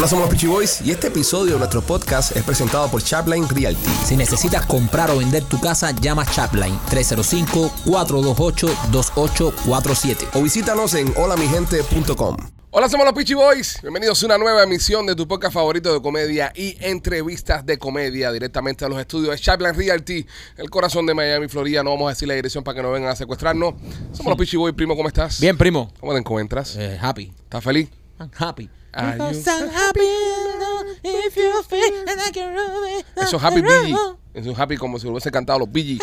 Hola, somos los Peachy Boys y este episodio de nuestro podcast es presentado por Chapline Realty. Si necesitas comprar o vender tu casa, llama Chapline 305-428-2847. O visítanos en holamigente.com. Hola, somos los Peachy Boys. Bienvenidos a una nueva emisión de tu podcast favorito de comedia y entrevistas de comedia directamente a los estudios de Chapline Realty, el corazón de Miami, Florida. No vamos a decir la dirección para que no vengan a secuestrarnos. Somos los Peachy Boys, primo, ¿cómo estás? Bien, primo. ¿Cómo te encuentras? Eh, happy. ¿Estás feliz? I'm happy. Are you- Because I'm happy, if you feel like a ruby, Eso es Happy Bee Gee. Es Happy como si lo hubiese cantado los Bee Gees.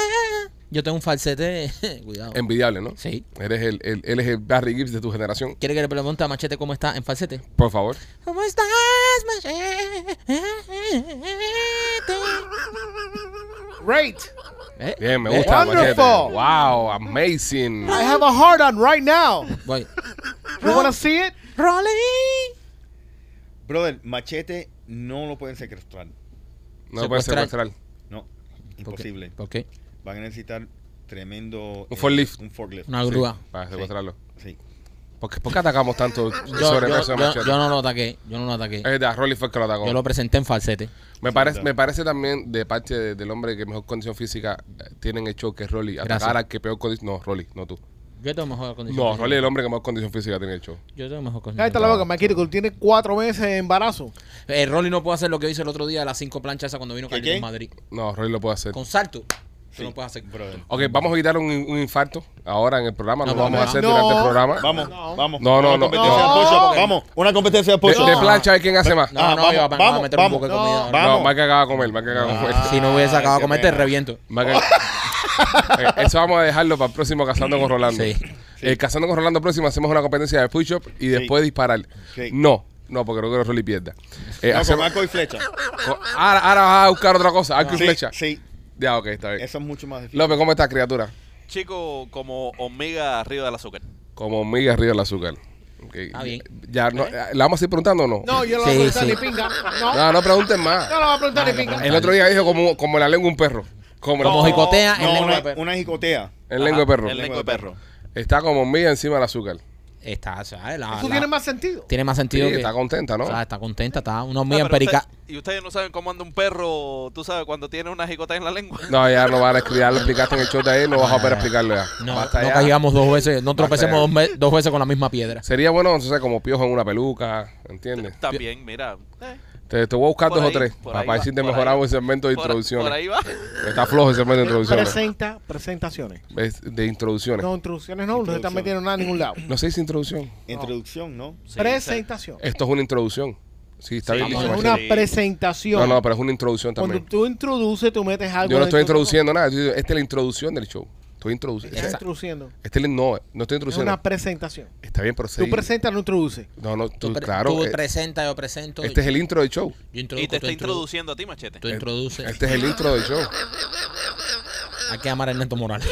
Yo tengo un falsete. Cuidado. Envidiable, ¿no? Sí. Eres el, el- él es el Barry Gibbs de tu generación. ¿Quiere que le pregunte a Machete cómo está en falsete? Por favor. ¿Cómo estás, Machete? Great. Eh, Bien, me eh, gusta. Wonderful. Machete. Wow, amazing. I have a heart on right now. Voy. You want to see it? Rolly. Brother, machete no lo pueden secuestrar. No lo puedes Secuestrar. No, imposible. ¿Por qué? Van a necesitar tremendo. Un forklift. Un forklift. Una Sí, grúa. para secuestrarlo. Sí. ¿Por qué, por qué atacamos tanto Yo, sobre yo- eso de yo- Machete? yo no lo ataqué. Yo no lo ataqué. Es verdad, Rolly fue el que lo atacó. Yo lo presenté en falsete. me, Sí, parece, me parece también de parte de- del hombre que mejor condición física eh, tiene en el show que es Rolly. Atacar al que peor condición. No, Rolly, no tú. Yo tengo mejor condición. No, física. Rolly es el hombre que mejor condición física tiene en el show. Yo tengo mejor condición. Cállate la boca, Maquito, tiene cuatro meses de embarazo. Eh, Rolly no puede hacer lo que hizo el otro día, las cinco planchas esas cuando vino ¿Qué, Carlitos qué? Madrid. No, Rolly lo puede hacer. Con salto. sí. Tú no puedes hacer. Brother. Ok, vamos a evitar un, un infarto ahora en el programa. No, No, lo vamos a vamos, hacer no. durante el programa. Vamos, No. vamos. No, no, Una no. competencia No. de push-up. Vamos, una competencia de De, push-up. de plancha, hay quien hace más. No, Ah, no, vamos, iba a, vamos a vamos, meter un vamos. poco de No, comida. vamos. No, Mike acaba de comer, Mike acaba de comer. Si no hubiese acabado de comer, te reviento. Eh, Eso vamos a dejarlo para el próximo Cazando con Rolando. Sí. El Cazando con Rolando próximo hacemos una competencia de push-up y después disparar. Sí. No, no, porque no quiero que Rolly pierda. Eh, No, hacemos- con arco y flecha. con- ahora, ahora vas a buscar otra cosa, arco y Sí, flecha. sí. Ya, ok, está bien. Eso es mucho más difícil. López, ¿cómo estás, criatura? Chico como hormiga arriba del azúcar. Como miga arriba del azúcar. Ok. Está bien. Ya, no, ¿La vamos a ir preguntando o no? No, yo no Sí, le voy a preguntar sí. ni pinga. No, no No, no pregunten más. le voy a preguntar ni pinga. El otro día dijo como, como la lengua de un perro. Como, Como jicotea en No, lengua de una, perro. una jicotea. en lengua de perro. El lengua de perro. Está como miga encima del azúcar. Está, ¿sabes? La- Eso la- tiene más sentido. tiene más Sí, sentido que. está contenta, ¿no? o sea, está contenta, está una Ah, pero usted- y ustedes no saben cómo anda un perro, tú sabes, cuando tiene una jicota en la lengua. No, ya no van a ya lo explicaste en el show de ahí, no vas a poder explicarlo ya. No, Basta no ya. caigamos dos veces, no tropecemos ya. dos, ve- dos veces con la misma piedra. Sería bueno, entonces, como piojo en una peluca, ¿entiendes? También, mira. eh, Te, te voy a buscar Por dos o tres para, decirte ahí. el segmento de por, introducciones. por ahí va. Está flojo el segmento de introducciones. Presenta, presentaciones. Es de introducciones. No, No, introducciones no, no se están metiendo nada a ningún lado. se dice introducción. Introducción, ¿no? Sí, Presentación. Esto es una introducción. Sí, está Sí, bien dicho, Es una Sí. presentación. No, no, pero es una introducción Cuando también. tú introduces, tú metes algo. Yo no estoy introduciendo nada. Esta es la introducción del show. Estoy introduciendo. Estás introduciendo. Este es- no, no estoy Es introduciendo. una presentación. Está bien, pero Tú presentas, no introduces. No, no, tú, Tú, pre- claro. tú eh, presentas, yo presento. este es el intro del show. yo Y te está introdu- introduciendo a ti, machete. Tú introduces. Este es el intro del show. Hay que llamar a Ernesto Morales.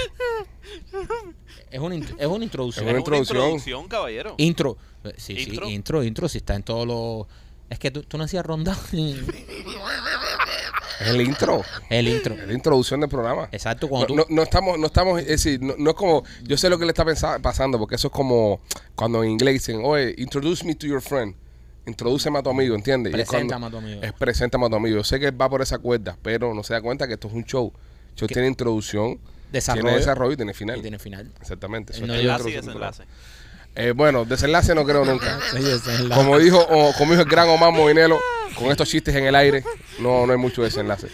es, una, es una introducción. Es una Es una introducción. caballero. Intro. Eh, Sí, Intro. sí, intro, intro. Si está en todos los. Es que tú, tú no hacías ronda. Es el intro. el intro. Es la introducción del programa. Exacto, No, cuando tú. no, no estamos, no estamos, es decir, no, no es como, yo sé lo que le está pensa- pasando, porque eso es como cuando en inglés dicen, oye, introduce me to your friend, introdúceme a tu amigo, ¿entiendes? Preséntame a tu amigo. Es preséntame a tu amigo. Yo sé que él va por esa cuerda, pero no se da cuenta que esto es un show. El show tiene introducción, Desarrollo. tiene desarrollo y tiene final. Y tiene final. Exactamente. eso No es Enlace y desenlace. Eh, bueno, desenlace no creo nunca. Como dijo, o- como dijo el gran Omar Movinelo, con estos chistes en el aire, no, no hay mucho desenlace.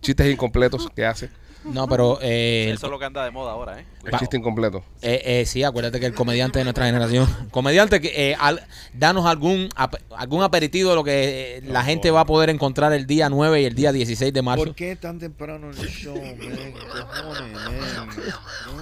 Chistes incompletos que hace. No, pero eh, el- Eso es lo que anda de moda ahora, ¿eh? El chiste incompleto. eh, eh, sí, acuérdate que el comediante de nuestra generación, comediante que eh, al- danos algún ap- algún aperitivo de lo que eh, la gente va a poder encontrar el día 9 y el día 16 de marzo. ¿Por qué tan temprano en el show, man? Cojones, man. Cojones.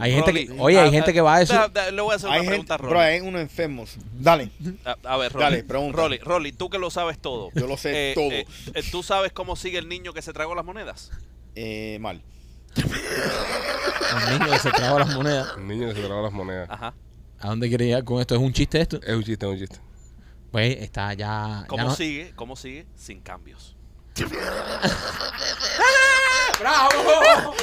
Hay gente Rolly, que, oye, hay ah, gente ah, que va a eso. da- da- le voy a hacer una Hay pregunta a Rolly. bro, hay unos enfermos. Dale. A, a ver, Rolly. Dale, pregunta. Rolly, Rolly, tú que lo sabes todo. Yo lo sé Eh, todo. eh, eh, ¿Tú sabes cómo sigue el niño que se tragó las monedas? Eh, mal. El niño que se tragó las monedas. El niño que se tragó las monedas. Ajá. ¿A dónde quiere llegar con esto? ¿Es un chiste esto? Es un chiste, es un chiste. Pues está ya. ya ¿Cómo no- sigue? ¿Cómo sigue? Sin cambios. ¡Bravo!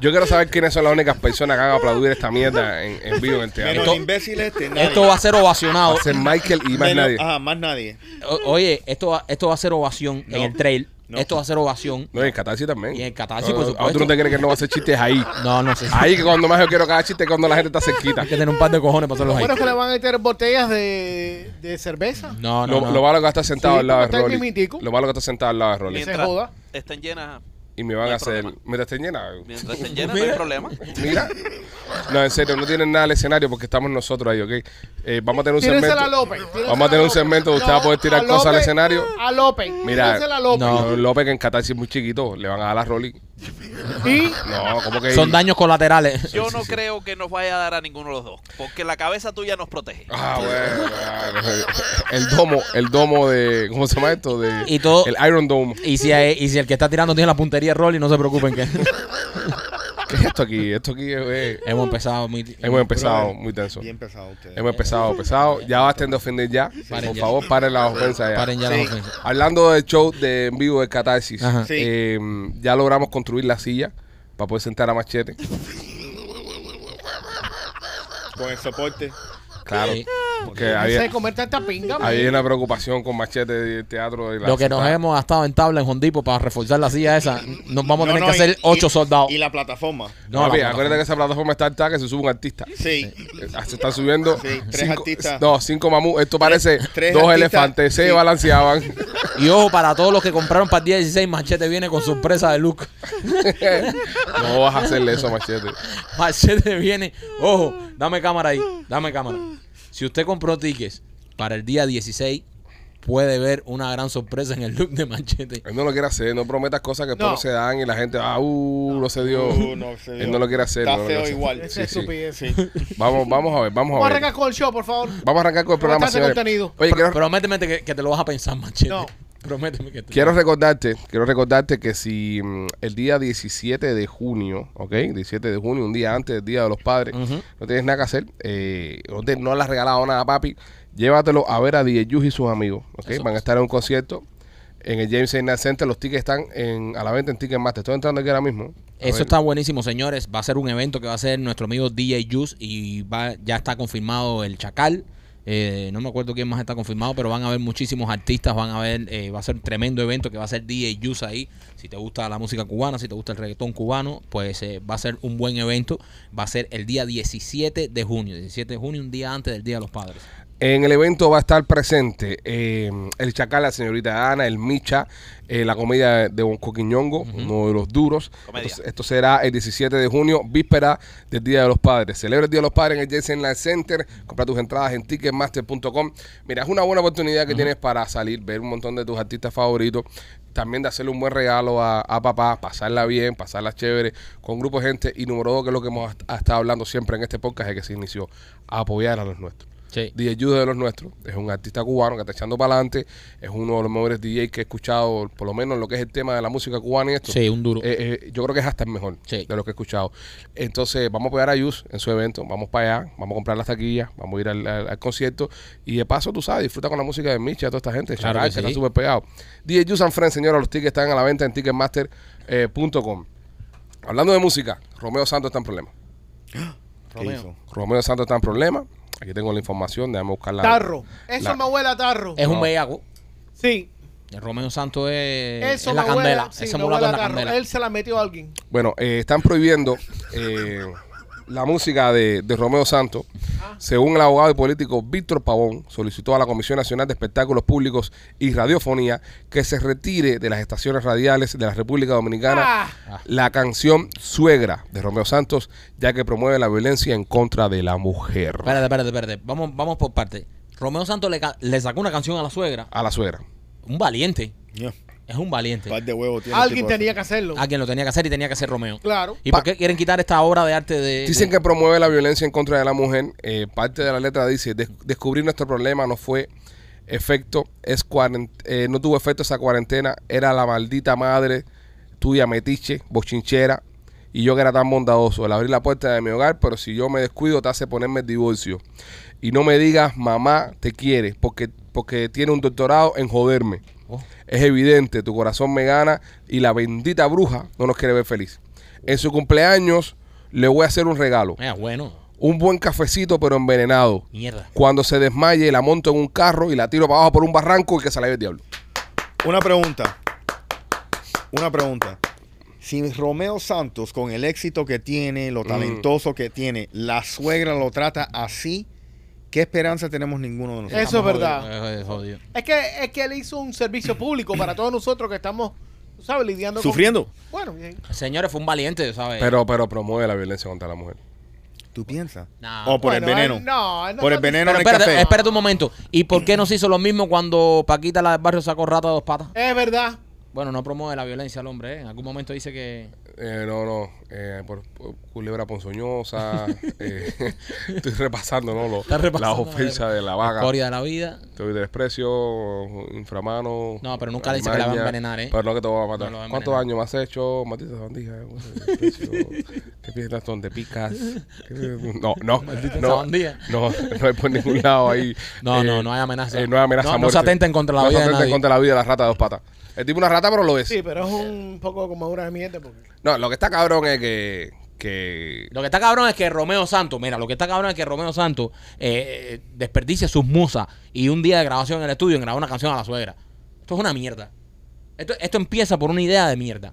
Yo quiero saber quiénes son las únicas personas que van a aplaudir esta mierda en, en vivo en el teatro. Menos Esto- imbécil este, nadie. Esto va a ser ovacionado. Va a ser Michael y más Menos- nadie. Ajá, más nadie. O- oye, esto va, esto va a ser ovación No. en el trail. No. Esto va a ser ovación. No, y en Catarsis también. Y en Catarsis, No, por no, supuesto. ¿Tú no te crees que no va a hacer chistes ahí? No, no sé. Ahí que cuando más yo quiero que haga chistes es cuando la gente está cerquita. Hay que tener un par de cojones para hacerlos ahí. Bueno, que le van a meter botellas de, de cerveza. No, no, Lo, no. lo malo que está sentado Sí, al lado de Rolly. Lo malo que está sentado al lado de Rolly. Mientras joda. estén llenas, Y me van No a hacer. problema. Mira, está llena. mientras estén llenas, no hay problema. Mira. No, en serio, no tienen nada al escenario porque estamos nosotros ahí, ¿ok? Eh, vamos a tener un Tírensela segmento. a López. tírensela Vamos a tener un segmento donde usted va a poder tirar a cosas al López- escenario. A López. Mira, a López. No. López que en Catarsis es muy chiquito. Le van a dar a Rolly. Y No, como que. Son daños colaterales. Yo no creo que nos vaya a dar a ninguno de los dos, porque la cabeza tuya nos protege. Ah, bueno. El domo, el domo de. ¿Cómo se llama esto? De, Y todo- El Iron Dome. Y si, hay- y si el que está tirando tiene la puntería de Rolly, no se preocupen que ¿Qué es esto aquí? Esto aquí es. eh, hemos empezado muy... Hemos empezado Brother, muy tenso. Bien pesado ustedes. Hemos empezado pesado. Ya basten de ofender ya. Paren Por ya. favor, paren la ofensa ya. Paren ya Sí. las ofensas. Hablando del show de en vivo de Catarsis, Ajá. Sí. eh, ya logramos construir la silla para poder sentar a Machete. Con el soporte. Claro. Sí. Porque no sé había, comer tanta pinga. man. una preocupación con Machete del teatro. De la Lo que nos hemos gastado en tabla en Hondipo para reforzar la silla esa, nos vamos a tener no, que y- hacer ocho y- soldados. Y la plataforma. No, Papi, acuérdate que esa plataforma está alta que se sube un artista. Sí. Eh, Se están subiendo Sí, tres cinco, artistas. no, cinco mamú. Esto parece tres dos artistas, elefantes. Se sí. balanceaban. Y ojo, para todos los que compraron para el día 16, Machete viene con sorpresa de look. no vas a hacerle eso a Machete. Machete viene. Ojo, dame cámara ahí. Dame cámara. Si usted compró tickets para el día 16, puede ver una gran sorpresa en el look de Machete. Él no lo quiere hacer. No prometas cosas que después No. se dan y la gente, ah, uh, no se dio. Uh, no se dio. Él no lo quiere hacer. Está no feo igual. Esa Sí, sí. estupidez. Sí. Vamos, vamos a ver, vamos Vamos a a ver. arrancar con el show, por favor. Vamos a arrancar con el programa, señores. contenido. Oye, quiero, Prométeme que, que te lo vas a pensar, Machete. No. Prométeme que te quiero recordarte, quiero recordarte que si mm, el día 17 de junio, ¿ok? 17 de junio, un día antes del Día de los Padres, Ujú. no tienes nada que hacer, eh, no, te- no le has regalado nada, papi, llévatelo a ver a DJ Yuji y sus amigos, ¿ok? Eso Van a estar en un concierto en el James Arena Center, los tickets están en, a la venta en Ticketmaster. Estoy entrando aquí ahora mismo. A Eso ver. está buenísimo, señores. Va a ser un evento que va a ser nuestro amigo DJ Juice y va, ya está confirmado el Chacal. Eh, no me acuerdo quién más está confirmado, pero van a haber muchísimos artistas, van a ver, eh, va a ser un tremendo evento que va a ser DJ Juice ahí. Si te gusta la música cubana, si te gusta el reggaetón cubano, pues eh, va a ser un buen evento. Va a ser el día 17 de junio, 17 de junio, un día antes del Día de los Padres. En el evento va a estar presente eh, el Chacal, la señorita Ana, el Micha, eh, la comedia de Bon Coquiñongo, uno de los duros. Esto, será el 17 de junio, víspera del Día de los Padres. Celebra el Día de los Padres en el Jensen Center. Compra tus entradas en ticketmaster.com. Mira, es una buena oportunidad que tienes para salir, ver un montón de tus artistas favoritos. También de hacerle un buen regalo a, a papá, pasarla bien, pasarla chévere con un grupo de gente. Y número dos, que es lo que hemos estado hablando siempre en este podcast, es que se inició a apoyar a los nuestros. Sí. DJ Jude de los nuestros, es un artista cubano que está echando para adelante, es uno de los mejores DJ que he escuchado, por lo menos en lo que es el tema de la música cubana y esto. Sí, un duro. Eh, eh, yo creo que es hasta el mejor Sí. de lo que he escuchado. Entonces, vamos a apoyar a Yus en su evento, vamos para allá, vamos a comprar las taquillas, vamos a ir al, al- al concierto y de paso, tú sabes, disfruta con la música de Micha, toda esta gente, Claro Chacal, que que está súper pegado. DJ Yus and Friends, señores, los tickets están a la venta en ticketmaster.com. Hablando de música, Romeo Santos está en problemas. ¿Qué hizo? Romeo Santos está en problemas. Aquí tengo la información, déjame buscarla. Tarro. Eso la- me huele a tarro. Es un bellaco. Sí. El Romeo Santos es, Eso es la me huele- candela. sí, Ese me huele la tarro. candela. Él se la metió a alguien. Bueno, eh, están prohibiendo eh, la música de, de Romeo Santos. Según el abogado y político Víctor Pavón, solicitó a la Comisión Nacional de Espectáculos Públicos y Radiofonía que se retire de las estaciones radiales de la República Dominicana Ah. la canción Suegra de Romeo Santos, ya que promueve la violencia en contra de la mujer. Espérate, espérate, espérate. Vamos, vamos por parte. Romeo Santos le, ca- le sacó una canción a la suegra. A la suegra. Un valiente. Ya. Es un valiente. Par de huevos tiene Alguien tipo tenía que hacerlo. Alguien lo tenía que hacer y tenía que ser Romeo. Claro. ¿Y Pa- por qué quieren quitar esta obra de arte de.? Dicen de- que promueve la violencia en contra de la mujer. Eh, parte de la letra dice, "Des- descubrir nuestro problema no fue efecto, es eh, no tuvo efecto esa cuarentena, era la maldita madre tuya metiche, bochinchera, y yo que era tan bondadoso, el abrir la puerta de mi hogar, pero si yo me descuido te hace ponerme el divorcio. Y no me digas, mamá te quiere, porque, porque tiene un doctorado en joderme. Oh. Es evidente, tu corazón me gana y la bendita bruja no nos quiere ver feliz. En su cumpleaños le voy a hacer un regalo. Mira, bueno. Un buen cafecito pero envenenado. Mierda. Cuando se desmaye la monto en un carro y la tiro para abajo por un barranco y que se la lleve el diablo. Una pregunta. Una pregunta. Si Romeo Santos, con el éxito que tiene, Mm. lo talentoso que tiene, la suegra lo trata así, ¿qué esperanza tenemos ninguno de nosotros? Eso es verdad. Eh, eh, jodido. Es que, es que él hizo un servicio público para todos nosotros que estamos, ¿sabes? Lidiando con- ¿Sufriendo? Bueno, bien. Señores, fue un valiente, ¿sabes? Pero, pero promueve la violencia contra la mujer. ¿Tú piensas? No. ¿O por Bueno, el veneno? él- no, él no por el veneno Pero en el espérate, café. espérate un momento. ¿Y por qué no se hizo lo mismo cuando Paquita la del barrio sacó rata de dos patas? Es verdad. Bueno, no promueve la violencia al hombre, ¿eh? En algún momento dice que... Eh, no, no. Eh, por, por culebra ponzoñosa. eh, estoy repasando, ¿no? Lo- repasando, las ofensas de la vaga. Historia de la vida. Estoy de desprecio, inframano. No, pero nunca le dice que la va a envenenar, ¿eh? Pero no que te va a matar. No lo va a ¿Cuántos años me has hecho? Maldita sabandija. desprecio. ¿Qué piensas donde picas? No, no. Maldita no, sabandija. no, no hay por ningún lado ahí. No, eh, no, no hay amenaza. eh, no hay amenaza. No, no se atenten contra la No vida se de atenten contra la vida de la rata de dos patas. Es tipo una rata, pero lo es. Sí, pero es un poco como una de porque... No, lo que está cabrón es que. que Lo que está cabrón es que Romeo Santos, mira, lo que está cabrón es que Romeo Santos eh, desperdicia sus musas y un día de grabación en el estudio en grabar una canción a la suegra. Esto es una mierda. Esto, esto empieza por una idea de mierda.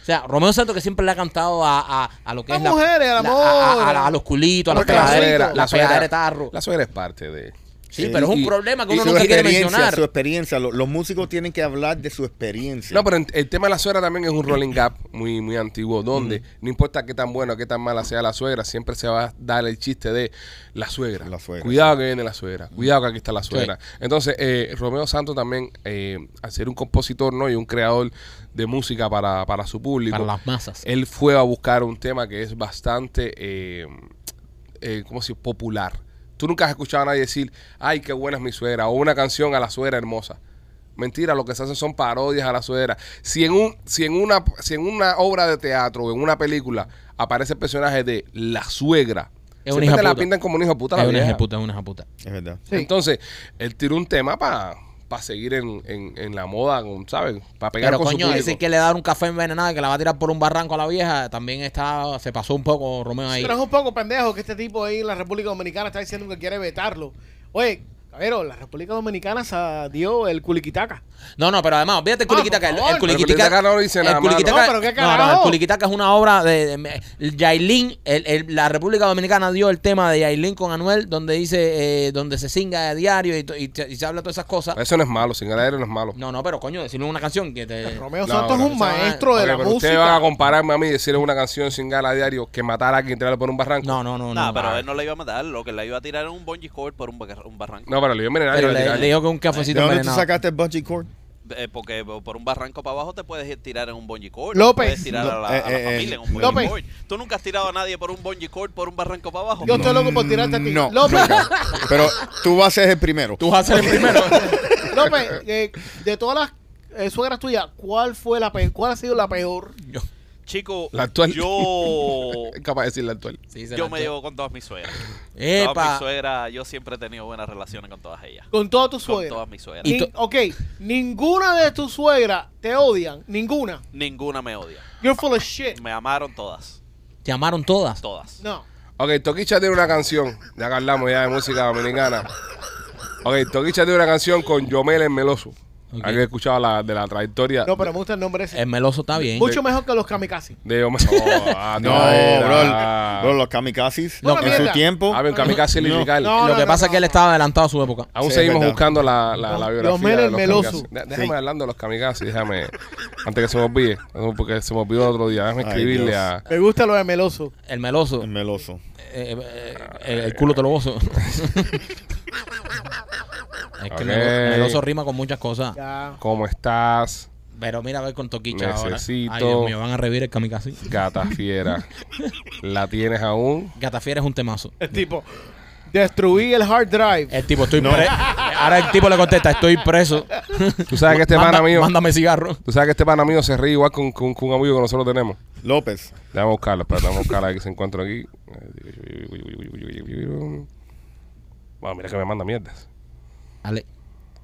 O sea, Romeo Santos que siempre le ha cantado a, a, a lo que A es la- mujeres, al la- amor. a, a- a los culitos, a las pegaderas, suegra, la la pegadera suegra, de tarro. la suegra es parte de. Sí, pero es un y- problema que uno nunca quiere mencionar. su experiencia. Lo- Los, músicos tienen que hablar de su experiencia. No, pero en- el tema de la suegra también es un rolling gap muy, muy antiguo, donde no importa qué tan buena o qué tan mala sea la suegra, siempre se va a dar el chiste de la suegra. La suegra, Cuidado que viene la suegra, cuidado que aquí está la suegra. Entonces, eh, Romeo Santos también, eh, al ser un compositor ¿no? y un creador de música para, para su público, Para las masas. él fue a buscar un tema que es bastante, eh, eh, ¿cómo se dice? Popular. Tú nunca has escuchado a nadie decir, ay, qué buena es mi suegra, o una canción a la suegra hermosa. Mentira, lo que se hacen son parodias a la suegra. Si en, un, si, en una, si en una obra de teatro o en una película aparece el personaje de la suegra, Es una siempre hija te la puta. pintan como un hijo de puta. la Es una vieja. hija puta, es una hija puta. Es verdad. Sí. Entonces, él tiró un tema para seguir en, en, en la moda, con, ¿sabes? Para pegar Pero con coño, su decir que le da un café envenenado y que la va a tirar por un barranco a la vieja, también está, se pasó un poco Romeo ahí. Pero es un poco pendejo que este tipo ahí en la República Dominicana está diciendo que quiere vetarlo. Oye, caballero, la República Dominicana se dio el culiquitaca. No, no, pero además, olvídate el Ah, culiquitaca. El, el Pero el culiquitaca Culiquitaca no dice el nada malo. culiquitaca- No, pero qué no, no, el carajo. culiquitaca es una obra de, de- de- el Yailin, el- el- la República Dominicana dio el tema de Yailin con Anuel, donde dice, eh, donde se singa a diario y, se habla de todas esas cosas. Eso no es malo, sin aire no es malo. No, no, pero coño, decirle una canción que te... Romeo Santos no, es un maestro de la pero música. ustedes van a compararme a mí y decirle una canción sin gala a diario que matar a alguien y tirarle por un barranco. No, no, no, No, no. pero él no le iba a matar. Lo que le iba a tirar era un bungee cord por un barranco. No, pero le dio envenenar. Pero le dijo que un ¿De cafecito dónde tú envenenado. sacaste el bungee cord? Eh, porque por un barranco para abajo te puedes tirar en un bungee cord. López. Puedes tirar a la, a la Eh, eh, familia en un bungee López. cord. ¿Tú nunca has tirado a nadie por un bungee cord por un barranco para abajo? Yo estoy loco por tirarte a ti. No, López, nunca. Pero tú vas a ser el primero. Tú vas a ser el primero. López eh, de todas las eh, suegras tuyas, ¿cuál fue la pe- cuál ha sido la peor? Yo- Chico, La actual. yo, Es capaz de decir la actual. sí, yo la me llevo con todas mis suegras. Todas Epa. mis suegras, yo siempre he tenido buenas relaciones con todas ellas. Con todas tus Con suegras. todas mis suegras. To- ok, ninguna de tus suegras te odian. Ninguna. Ninguna me odia. You're full of shit. Me amaron todas. Llamaron todas. Todas. No. Ok, Toquicha tiene una canción. Ya que hablamos ya de música dominicana. Ok, Toquicha tiene una canción con Yomel en Meloso. Ok. Hay que escuchar la, de la trayectoria No, pero me gusta el nombre ese. El meloso está bien. Mucho mejor que los kamikaze. de. Oh, ah, No, bro, bro, los kamikazes en mierda. su tiempo. Había un kamikaze No. lirical. No, Lo que no, pasa no, es que él estaba adelantado a su época. Aún Sí, seguimos buscando la, la, la Los biografía de el los Meloso. kamikazes. Déjame Sí. hablando de los kamikazes. Déjame, antes que se me olvide, porque se me olvidó el otro día. Déjame escribirle a... Me gusta lo de meloso. El meloso. El meloso. eh, eh, el, el culo te lo gozo. Es que. Melo- meloso rima con muchas cosas. Ya. ¿Cómo estás? Pero mira a ver con Toquicha ahora. Necesito- Ay, Dios mío, van a revivir el kamikaze. Gata fiera. ¿La tienes aún? Gatafiera es un temazo. El tipo. Destruí el hard drive. El tipo, estoy preso. Ahora el tipo le contesta, estoy preso. Tú sabes que este Manda- pana mío... Mándame cigarro. Tú sabes que este pana mío se ríe igual con, con, con un amigo que nosotros tenemos. López. Déjame buscarlo, espérate, déjame buscarlo aquí que se encuentra aquí. Bueno, mira que me manda mierdas. Ale,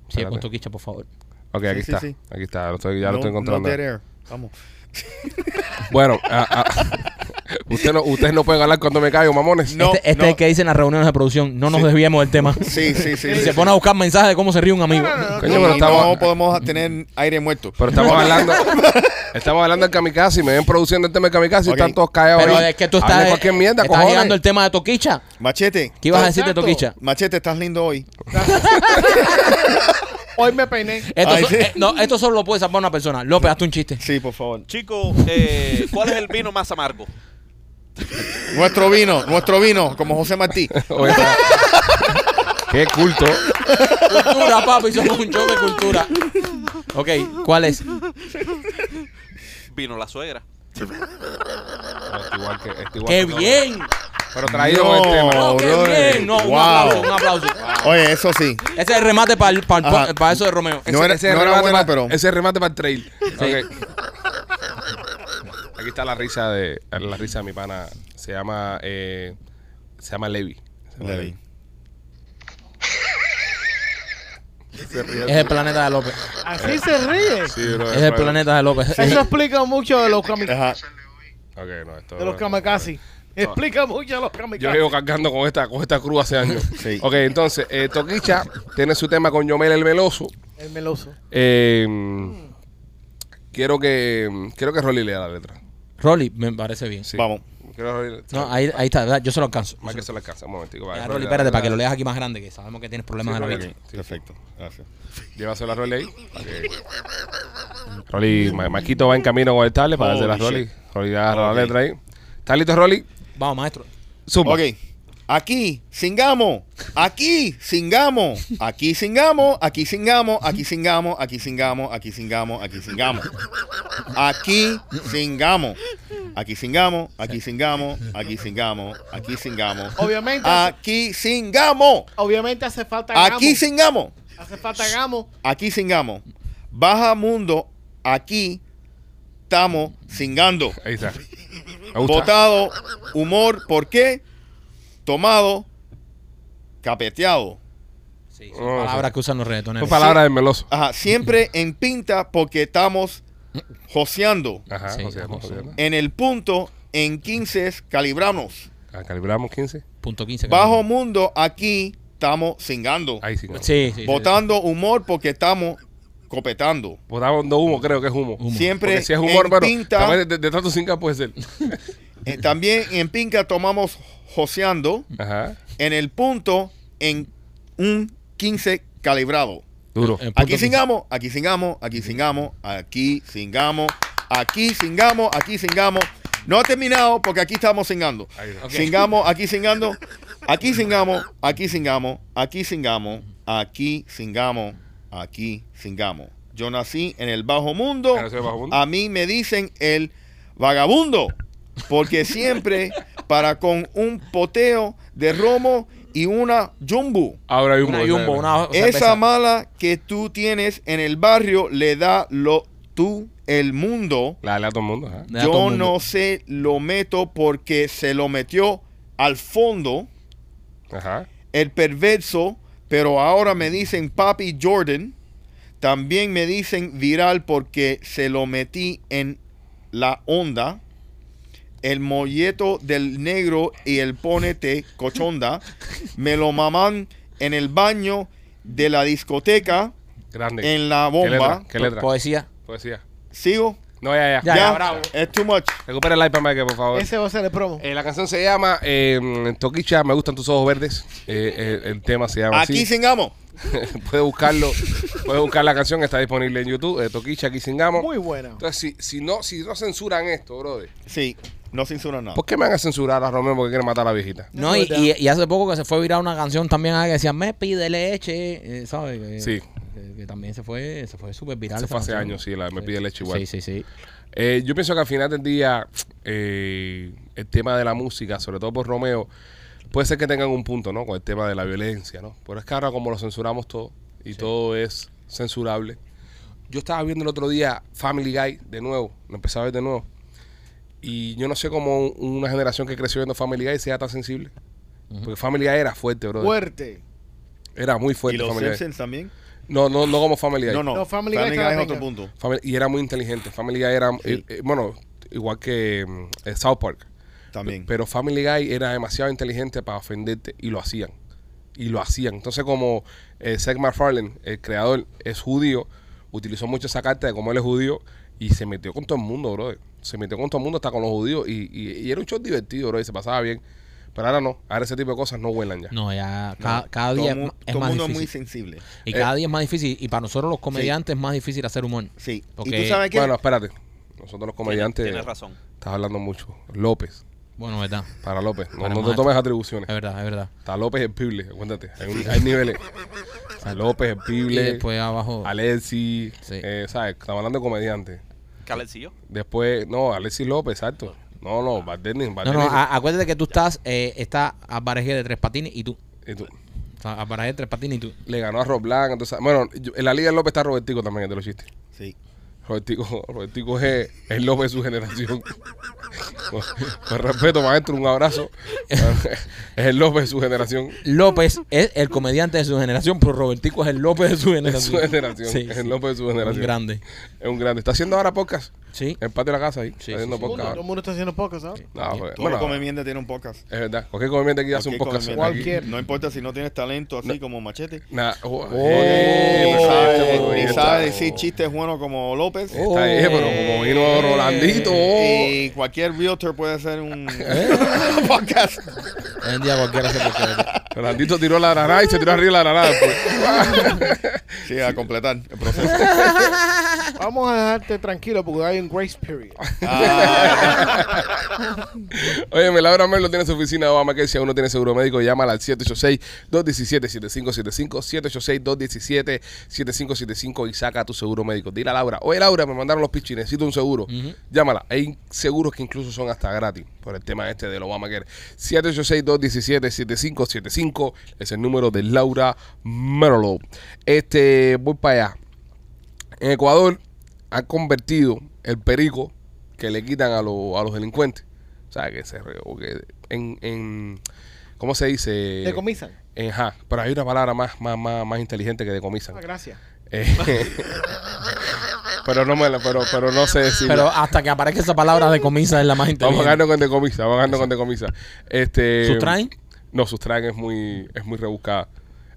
sigue con Espérate. Toquicha, por favor. Ok, aquí está. sí. Aquí está. Lo estoy- ya lo estoy encontrando. no dead air. Vamos. Bueno, ah, ah, usted no, ustedes no pueden hablar cuando me caigo, mamones. No, este este no. es el que dice en las reuniones de producción, no nos Sí. desviemos del tema. Sí, sí, sí. Y sí, se sí. pone a buscar mensajes de cómo se ríe un amigo. Coño, Y pero estamos, no podemos tener aire muerto. pero estamos hablando estamos hablando del kamikaze. Me ven produciendo el tema del kamikaze Ok. y están todos callados Pero ahí. es que tú estás, cualquier mierda, está cojones. llegando el tema de Toquicha. Machete. ¿Qué ibas a decir de. Toquicha? Machete, estás lindo hoy. Hoy me peiné. Esto, Ay, so- sí. eh, no, esto solo lo puede salvar una persona. López, hazte un chiste. Sí, por favor. Chico, eh, ¿cuál es el vino más amargo? Nuestro vino, nuestro vino, como José Martí. Oye, Qué culto. Cultura, papi, somos un show de cultura. Ok, ¿cuál es? Vino la suegra. Igual que, este igual ¡Qué que- bien! Pero traído No. con el tema. No, ¡Qué brother. bien! No, un Wow. aplauso, un aplauso. Oye, eso sí. Ese es el remate para po- para eso de Romeo. No era- ese no era remate buena, pa- pero- Ese es el remate para el trail. Ok. Aquí está la risa de la risa de mi pana. Se llama eh, se llama Levi. Se llama Levi. Se ríe. Es el planeta de López. Así se ríe. Sí, bro, Es el planeta de López. Eso explica mucho de los kamikazes. Ajá. Ok, no, De los kamikazes. Explica mucho los Yo kamikazes. llevo cargando con esta, con esta cruz hace años. Sí. Ok, entonces, eh, Toquicha tiene su tema con Yomel el Meloso. El meloso. Eh, quiero que quiero que Rolly lea la letra. Rolly, me parece bien. Sí. Vamos. Quiero Rolly- No, ahí, ahí está, ¿verdad? yo se lo alcanzo. Más que se. Un momentico. va, Ya, Rolly, la- espérate, para que la- lo leas aquí más grande, que sabemos que tienes problemas Sí, de la Rolly. vista. Sí. Perfecto. Gracias. Llévaselo a Rolly ahí. Rolly, Ma- Maquito va en camino con el tablet para hacer a Rolly. shit. Rolly agarra la letra ahí. ¿Está listo, Rolly? Vamos, maestro. Zumba. Ok. Aquí singamos, aquí singamos, aquí singamos, aquí singamos, aquí singamos, aquí singamos, aquí singamos, aquí singamos. Aquí singamos. Aquí singamos, aquí singamos, aquí singamos, aquí singamos. Obviamente. Aquí singamos. Obviamente hace falta gamo. Aquí singamos. Hace falta gamo. Aquí singamos. Baja mundo, aquí estamos singando. Ahí está. Botado, humor, ¿por qué? Tomado, capeteado. Sí, Oh, son palabras que usan los reggaetoneros. Son palabras del meloso. Ajá, siempre en pinta porque estamos joseando. Ajá, Sí, o sea, vamos o sea, a ver. En el punto, en 15 calibramos. ah, Calibramos 15. Punto 15. Bajo mundo, aquí estamos singando. Ahí sí. Sí, sí. sí. Botando humor porque estamos copetando. Botamos dos humo, creo que es humo. Humo. Siempre Porque si es humor, en pero pinta. también de, de tanto cinca puede ser. eh, también en pinca tomamos joseando. Ajá. En el punto, en un 15 calibrado. Duro. Aquí 15. singamos, aquí singamos, aquí singamos, aquí singamos, aquí singamos, aquí singamos. No ha terminado porque aquí estamos singando. Ahí está. Ok. Singamos, aquí singando, aquí singamos, aquí singamos, aquí singamos, aquí singamos, aquí singamos. Yo nací en el bajo mundo. ¿nació en el bajo mundo? A mí me dicen el vagabundo porque siempre para con un poteo de romo y una jumbo. Ahora hay. Una jumbo, una Esa mala que tú tienes en el barrio le da lo tú el mundo. La a todo el mundo. Todo Yo el mundo. no se lo meto porque se lo metió al fondo Ajá. el perverso, pero ahora me dicen Papi Jordan. También me dicen viral porque se lo metí en la onda. El molleto del negro y el ponete cochonda me lo maman en el baño de la discoteca Grande. en la ¿Qué letra? bomba. ¿Qué letra? Poesía. Poesía. ¿Sigo? No, ya, ya. Ya, ya, bravo. Es too much. Recupera el iPad, Mike, por favor. Ese va a ser el promo. Eh, la canción se llama eh, Toquicha, me gustan tus ojos verdes. Eh, eh, el tema se llama Aquí singamos. puede buscarlo, puede buscar la canción, está disponible en YouTube, eh, Toquicha, aquí singamos. Muy buena. Entonces, si, si no, si no censuran esto, brother, Sí, no censura nada. ¿por qué me van a censurar a Romeo porque quieren matar a la viejita? No, y, y, y hace poco que se fue a virar una canción también ah, que decía, me pide leche, ¿sabes? Sí. Que, que también se fue, se fue súper viral. Eso esa fue hace canción. años, sí, la me pide leche igual. Sí, sí, sí. Eh, yo pienso que al final del día, eh, el tema de la música, sobre todo por Romeo, puede ser que tengan un punto, ¿no? Con el tema de la violencia, ¿no? Pero es que ahora como lo censuramos todo y todo es censurable. Yo estaba viendo el otro día Family Guy de nuevo, lo empecé a ver de nuevo. Y yo no sé cómo una generación que creció viendo Family Guy sea tan sensible. Porque Family Guy era fuerte, bro. Fuerte. Era muy ¿Y fuerte los Family Guy. Simpsons también? No, no, no como Family Guy. No, no. No, Family Family, Guy Guy es otro punto. Family- y era muy inteligente. Family Guy era, Sí. eh, eh, bueno, igual que mm, eh, South Park. También. Pero Family Guy era demasiado inteligente para ofenderte y lo hacían. Y lo hacían. Entonces, como eh, Seth MacFarlane, el creador, es judío, utilizó mucho esa carta de cómo él es judío y se metió con todo el mundo, bro. Se metió con todo el mundo, hasta con los judíos. Y, y- y era un show divertido, bro. Y se pasaba bien. Pero ahora no. Ahora ese tipo de cosas no vuelan ya. No, ya cada, No, cada todo día mu- es, es todo más mundo es muy difícil. sensible. Y Eh, cada día es más difícil. Y para nosotros los comediantes es más difícil hacer humor. Sí. Porque- y tú sabes qué? Bueno, espérate. Nosotros los comediantes. Tienes razón. Estás hablando mucho. López. Bueno, verdad. Para López. No, Para no te tomes atribuciones. Es verdad, es verdad. Está López el Pible. Acuérdate. Hay, un- hay niveles. Está López el Y Pible. después abajo. Alexi. Sí. eh, ¿Sabes? Estamos hablando de comediantes. Calecillo. Después, no, Alexis López, exacto. No, no, Bardenis, No, Bardenis. no, a- acuérdate que tú estás, eh, está Alvarejé de tres patines y tú. Y tú, O sea, Alvarejé de tres patines y tú. le ganó a Rob Blanc. Entonces, bueno, yo- en la Liga López está Robertico también, el de los chistes. Sí. Robertico, Robertico es el López de su generación. con, con respeto, maestro, un abrazo. es el López de su generación. López es el comediante de su generación, pero Robertico es el López de su De generación. su generación. Sí, es sí. el López de su generación. Un grande. Es un grande. Está haciendo ahora podcast. Sí. En el patio de la casa ahí. Sí, está haciendo sí, sí. Todo el mundo- podcast. todo el mundo está haciendo pocas, ¿sabes? No, pues, Todo bueno, comediante tiene un podcast. es verdad. Cualquier comediante aquí hace un podcast. Cualquier. No importa si no tienes talento así como Machete. Nah, oh, Ni eh, pero sabe, decir chistes buenos como López. Está ahí, pero como vino Rolandito. Y cualquier realtor puede hacer un podcast. Hoy en día cualquiera se puede creer. Rolandito tiró la naranja y se tiró arriba la naranja. después. Sí, a completar el proceso. Vamos a dejarte tranquilo porque hay un grace period. Ah, Oye, Laura Merlo tiene su oficina de Obama, que si aún no tiene seguro médico, llámala al 786-217-7575, 786-217-7575 y saca tu seguro médico. Dile a Laura, oye Laura, me mandaron los pichis, necesito un seguro. Llámala, hay seguros que incluso son hasta gratis por el tema este del Obamacare. 786-217-7575 es el número de Laura Merlo. Este, voy para allá. En Ecuador han convertido el perico que le quitan a, los- a los delincuentes. O sea, que se... re- o que en, en- ¿Cómo se dice? Decomisan. En, ajá, pero hay una palabra más, más, más, más inteligente que decomisan. Ah, gracias. Eh, pero no me la- pero, pero no sé decir. Pero hasta que aparezca esa palabra de comisa es la más Vamos a inteligente. ganarnos con decomisa, vamos a ganarnos con decomisa. Este, ¿Sustraen? No, sustraen es muy, es muy rebuscada.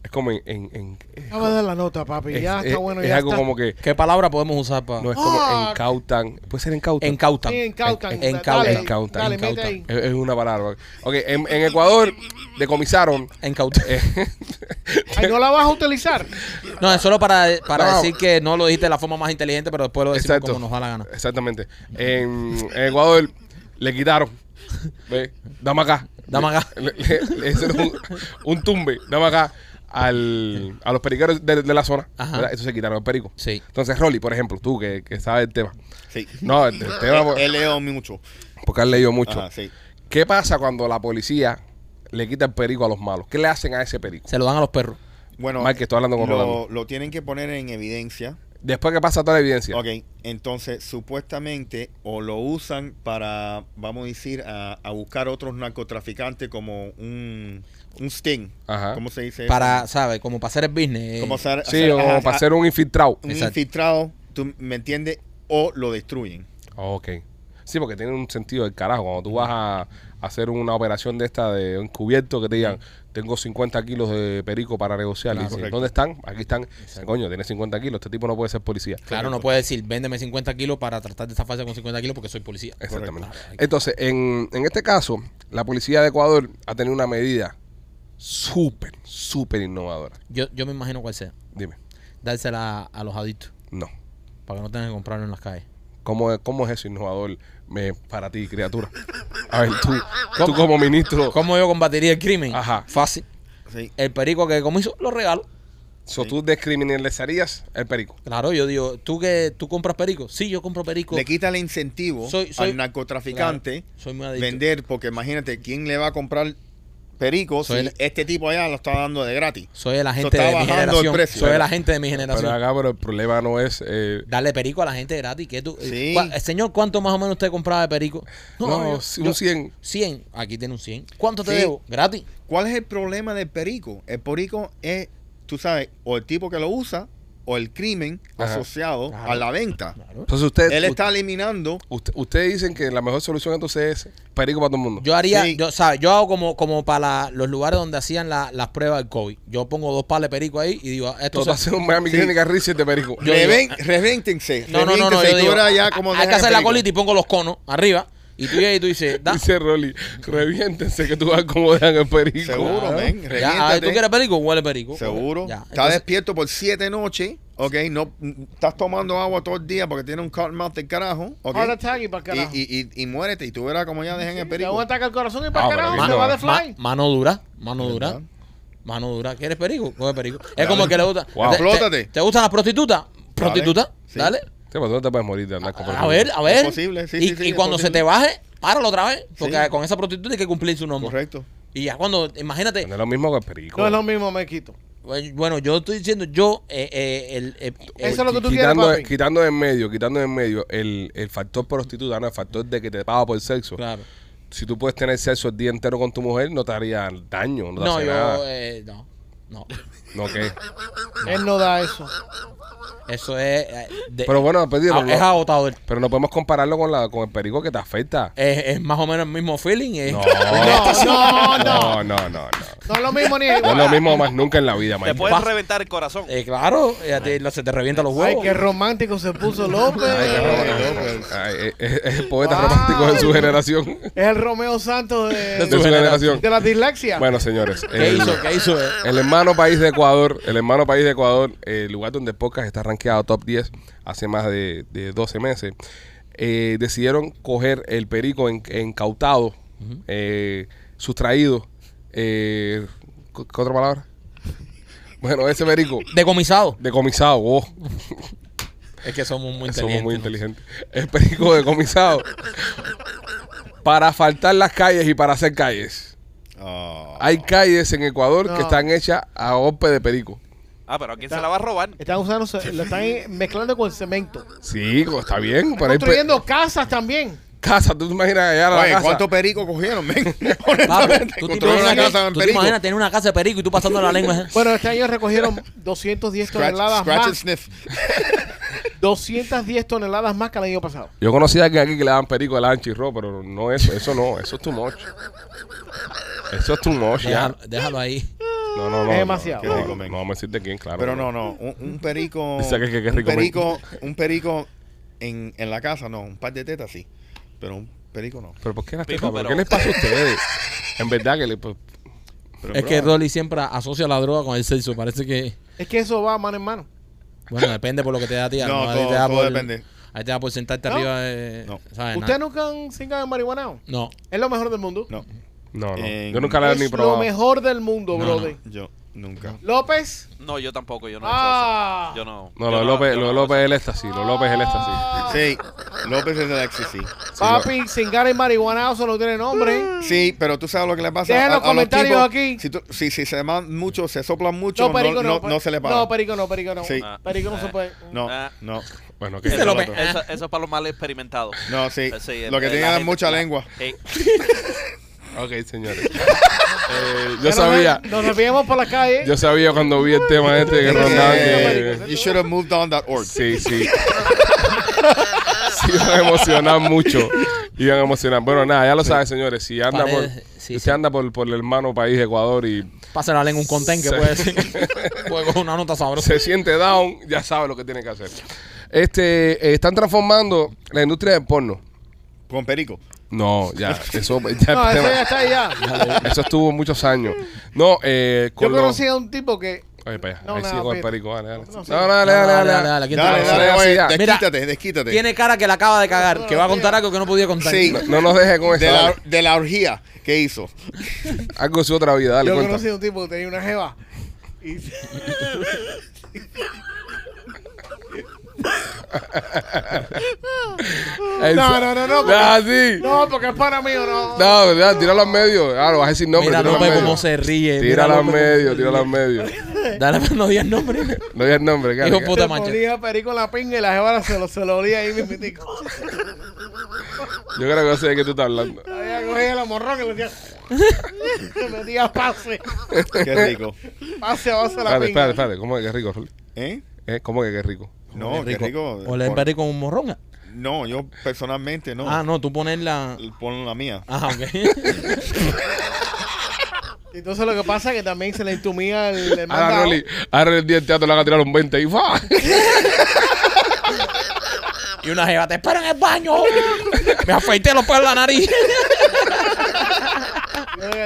Es como en... en, en- es, Vamos a dar la nota, papi. es- ya es- está bueno. es ya algo está. como que... ¿Qué palabra podemos usar para.? No, es como Ah. encautan. Puede ser encautan. Encautan. Sí, encautan. En- Dale, encautan. Encautan. Dale, mete Encautan. ahí. Es, es una palabra. Ok, en, en Ecuador decomisaron. Encautan. eh, Ay, ¿no la vas a utilizar? No, es solo para, para No. decir que no lo dijiste de la forma más inteligente, pero después lo decimos Exacto. como nos da la gana. Exactamente. En, en Ecuador le quitaron. ¿Ve? Dame acá. Dame acá. Le, le- le hicieron un, un tumbe. Dame acá. Al, a los periqueros de, de la zona. Ajá. ¿verdad? Eso se quitaron el perico. Sí. Entonces, Rolly, por ejemplo, tú que, que sabes el tema. sí. No, el, el tema, He, he leído mucho. porque has leído mucho. Ajá, sí. ¿Qué pasa cuando la policía le quita el perico a los malos? ¿Qué le hacen a ese perico? Se lo dan a los perros. Bueno, Mike, estoy hablando con lo, Rolando. lo tienen que poner en evidencia. Después que pasa toda la evidencia. Ok, entonces supuestamente o lo usan para, vamos a decir, a, a buscar otros narcotraficantes como un, un sting. Ajá. ¿Cómo se dice? Para, ¿sabes? Como para hacer el business. Como hacer, Sí, hacer- o ajá, para a- ser un infiltrado. un Exacto. infiltrado, ¿tú me entiendes? O lo destruyen. Ok. Sí, porque tiene un sentido del carajo. Cuando tú vas a hacer una operación de esta de encubierto que te digan, tengo 50 kilos de perico para negociar. Claro. Y. ¿dónde están? Aquí están. Coño, tiene 50 kilos. Este tipo no puede ser policía. Claro, no puede decir, véndeme 50 kilos para tratar de zafarse con 50 kilos porque soy policía. Exactamente. Correcto. Entonces, en, en este caso, la policía de Ecuador ha tenido una medida súper, súper innovadora. Yo, yo me imagino cuál sea. Dime. Dársela a los adictos No. para que no tengan que comprarlo en las calles. ¿Cómo es, cómo es eso innovador me, para ti, criatura? A ver, tú, tú como ministro. ¿Cómo yo combatiría el crimen? Ajá. Fácil. Sí. El perico que como hizo, lo regalo. So, tú descriminalizarías el perico. Claro, yo digo, ¿tú que tú compras perico? Sí, yo compro perico. Le quita el incentivo Soy- soy- al narcotraficante Claro, soy muy adicto. vender, porque imagínate, ¿quién le va a comprar perico Soy si el- este tipo allá lo está dando de gratis? Soy el agente de mi el generación. precio. Soy el Pero- agente de mi Pero generación. acá, pero el problema no es. eh, Darle perico a la gente gratis. ¿qué tú? Sí. ¿Cuá- Señor, ¿cuánto más o menos usted compraba de perico? no, si yo- un 100. 100. Aquí tiene un 100. ¿Cuánto te Sí. debo? Gratis. ¿Cuál es el problema del perico? El perico es, tú sabes, o el tipo que lo usa o el crimen Ajá. asociado Claro. a la venta. Entonces usted, Él está eliminando. usted- ustedes dicen que la mejor solución entonces es perico para todo el mundo. Yo haría, Sí. yo, ¿sabes? yo hago como, como para la- los lugares donde hacían la- las pruebas del COVID. Yo pongo dos palos de perico ahí y digo, esto haciendo un Miami Sí. Clinic Research de perico. Yo Reven- digo- revéntense. No, no, no, no. Yo digo, ya cómo hay que hacer la colita y pongo los conos arriba. Y tú llegas y tú dices, da. Dice Rolly, reviéntense que tú vas como dejan el perico. Seguro, Claro. men. Ya, a ver, reviéntate. ¿Tú quieres perico? Huele perico. Seguro. Ya, Estás entonces- despierto por siete noches, ok. No, mm, estás tomando agua todo el día porque tiene un cotton mouth del carajo, ok. Heart attack y para Y, carajo. y, y, y muérete y tú verás cómo ya dejan el Te perico. va a atacar el corazón y Ah, para pero carajo se va de Ma- fly. mano dura, mano dura. ¿Verdad? Mano dura. ¿Quieres perico? Coge perico. Es como el que le gusta. Wow. ¿Te, te, Explótate. te gustan las prostitutas? ¿Prostituta? Sí. Dale. Sí, pues tú no te puedes morir de andar con A ver, a ver. posible, sí, y, sí, sí, y es cuando se te baje, páralo otra vez. Porque Sí. con esa prostituta hay que cumplir su nombre. Correcto. Y ya cuando, imagínate, No es lo mismo que el perico. No es lo mismo, me quito. bueno, yo estoy diciendo, yo, eh, eh, el, Eso es lo que tú quieres, quitando, papi. quitando de en medio, quitando de en medio el, el factor prostituta, no, el factor de que te paga por sexo. Claro. Si tú puedes tener sexo el día entero con tu mujer, no te haría daño, no te No, hace yo, nada. eh, no, no. No, ¿qué? Él no da eso. Eso es, eh, de- Pero bueno, pues, digo, ah, no- es agotador. pero no podemos compararlo con, la, con el perico que te afecta. Es, es más o menos el mismo feeling. es- No, No, no, no. no, no, no, no. No es lo mismo ni No es igual. lo mismo más nunca en la vida, Te puedes reventar el corazón. Eh, claro, eh, a ti lo- se te revientan los Ay, huevos. qué romántico se puso López. Ay, qué romántico. Ay, es, es- es el poeta Wow. romántico de su generación. Es el Romeo Santos de, De su generación. de la dislexia. Bueno, señores. ¿Qué el- hizo? ¿Qué hizo? eh? El hermano país de Ecuador, el hermano país de Ecuador, el lugar donde el podcast está rankeado top 10 hace más de, de 12 meses, eh, decidieron coger el perico en- incautado, eh, sustraído. Eh, ¿qué otra palabra? Bueno, ese perico Decomisado. decomisado. Oh, Es que somos muy inteligentes. somos muy inteligentes. El perico decomisado para asfaltar las calles y para hacer calles. Ah. Hay calles en Ecuador No. que están hechas a golpe de perico. Ah, pero ¿a quién se la va a robar? Están usando, lo están mezclando con cemento. Sí, está bien. Pero hay pe- Construyendo casas también. casa, tú te imaginas allá la Oye, casa. ¿cuántos pericos cogieron, men? Papi, Honestamente, tú te construyeron una imaginas, casa en tú te perico. imaginas tener una casa de perico y tú pasando la lengua. ¿eh? Bueno, este año recogieron 210 Scratch, toneladas scratch and más. sniff. 210 toneladas más que el año pasado. Yo conocí a alguien aquí que le daban perico al anchirro, pero no eso, eso no, eso es too much. Eso es too much, ya. Déjalo, déjalo ahí. No, no, no. Es no, demasiado. No, Qué no, rico, men. no vamos a decirte quién, claro. Pero no, no. Un, un perico. Dice que- que- que un rico, men. perico, un perico en, en la casa, no. Un par de tetas, sí. Pero un perico no. Pero ¿por qué las tetas? ¿Por pero- qué les pasa a ustedes? En verdad que le... pues, Pero, Es que Rolly siempre asocia la droga con el sexo. Parece que. Es que eso va mano en mano. Bueno, depende por lo que te da a ti. a lo No, mejor a ti todo- te da todo por- depende. Ahí te da por sentarte No. arriba. de- No. ¿sabes? ¿Ustedes nunca han cingado en marihuana? No. Es lo mejor del mundo. No. No, no. En- Yo nunca la he es ni lo probado. mejor del mundo, No, brother. Yo nunca. López. No, yo tampoco, yo no Ah. he hecho eso. Yo no. No, yo lo de López, yo lo de no López es el éxtasis. Lo de López es el éxtasis. Sí, López es el éxtasis. sí. Papi, cingar en marihuana eso no tiene nombre. Sí, pero tú sabes lo que le pasa Dejen los comentarios tipos. aquí. Si, tú- si, si se man mucho, se soplan mucho, No, no, perico no, no. no se le para. No, perico no, perico no. Sí. Ah. Perico no se puede. No, Ah. no, Bueno, que Eso, Díselo, eso, pe- eso, eso es para los mal experimentados. no, sí. Eh, sí, lo que eh, tiene la es gente- mucha la- lengua. Ey, Ok, señores. Eh, yo sabía, Nos desviamos por la calle. yo sabía cuando vi el tema este que que... you should have moved on that org. Sí, sí. Sí, iban a emocionar mucho. Iban a emocionar. Bueno, nada, ya lo sabes, señores. Si anda por, Paredes, sí, si sí. anda por, por el hermano país de Ecuador y Pásale la lengua un contén que Sí. puede ser. coger una nota sabrosa. se siente down, ya sabe lo que tiene que hacer. Este, eh, están transformando la industria del porno. Con perico. No, ya, eso, ya, No, tema- ya está ahí ya. eso estuvo muchos años. No, eh, Yo con los- conocí a un tipo que. Oye, para allá. No, Ahí nada, con el espérate. perico. Dale, dale. No, No, sí. no, dale, dale, dale. dale. dale. ¿quién te Dale, va a dale, oye. Mira, desquítate, desquítate. Tiene cara que la acaba de cagar. Que va a contar algo que no podía contar. Sí. No, no nos deje con eso. de, la, dale. de la orgía que hizo. Algo de su otra vida, dale yo cuenta. conocí a un tipo que tenía una jeva. Y No, no, no, no, Ah, sí. No, porque es para mí o no. No, ya, tíralo al medio. Ah, lo vas a decir nombre. Mira, medio. cómo se ríe. Tíralo al López, medio, tíralo al medio. Dale, no digas nombre. No digas nombre, Hijo cara. puta Se macho. ponía perico la pinga y la jeva se lo, se lo olía ahí mismitico. Yo creo que no sé de qué tú estás hablando. Había cogido la morrón que le decía. Le metía pase. Qué rico. Pase abajo de la Espérate, pinga. espérate, espérate. ¿Cómo que rico? Rolly? ¿Eh? Eh, ¿Cómo que qué rico? No, qué rico. O le Pon- con un morrón. No, yo personalmente no. Ah, no, tú pones la. Pon la mía. Ah, ok. Entonces lo que pasa es que también se le entumía el, el Ahora mandado. Rolly, ahora el día del teatro le van a tirar un 20 y ¡fa! y una jeva, te espero en el baño. Me afeité los pelos de la nariz.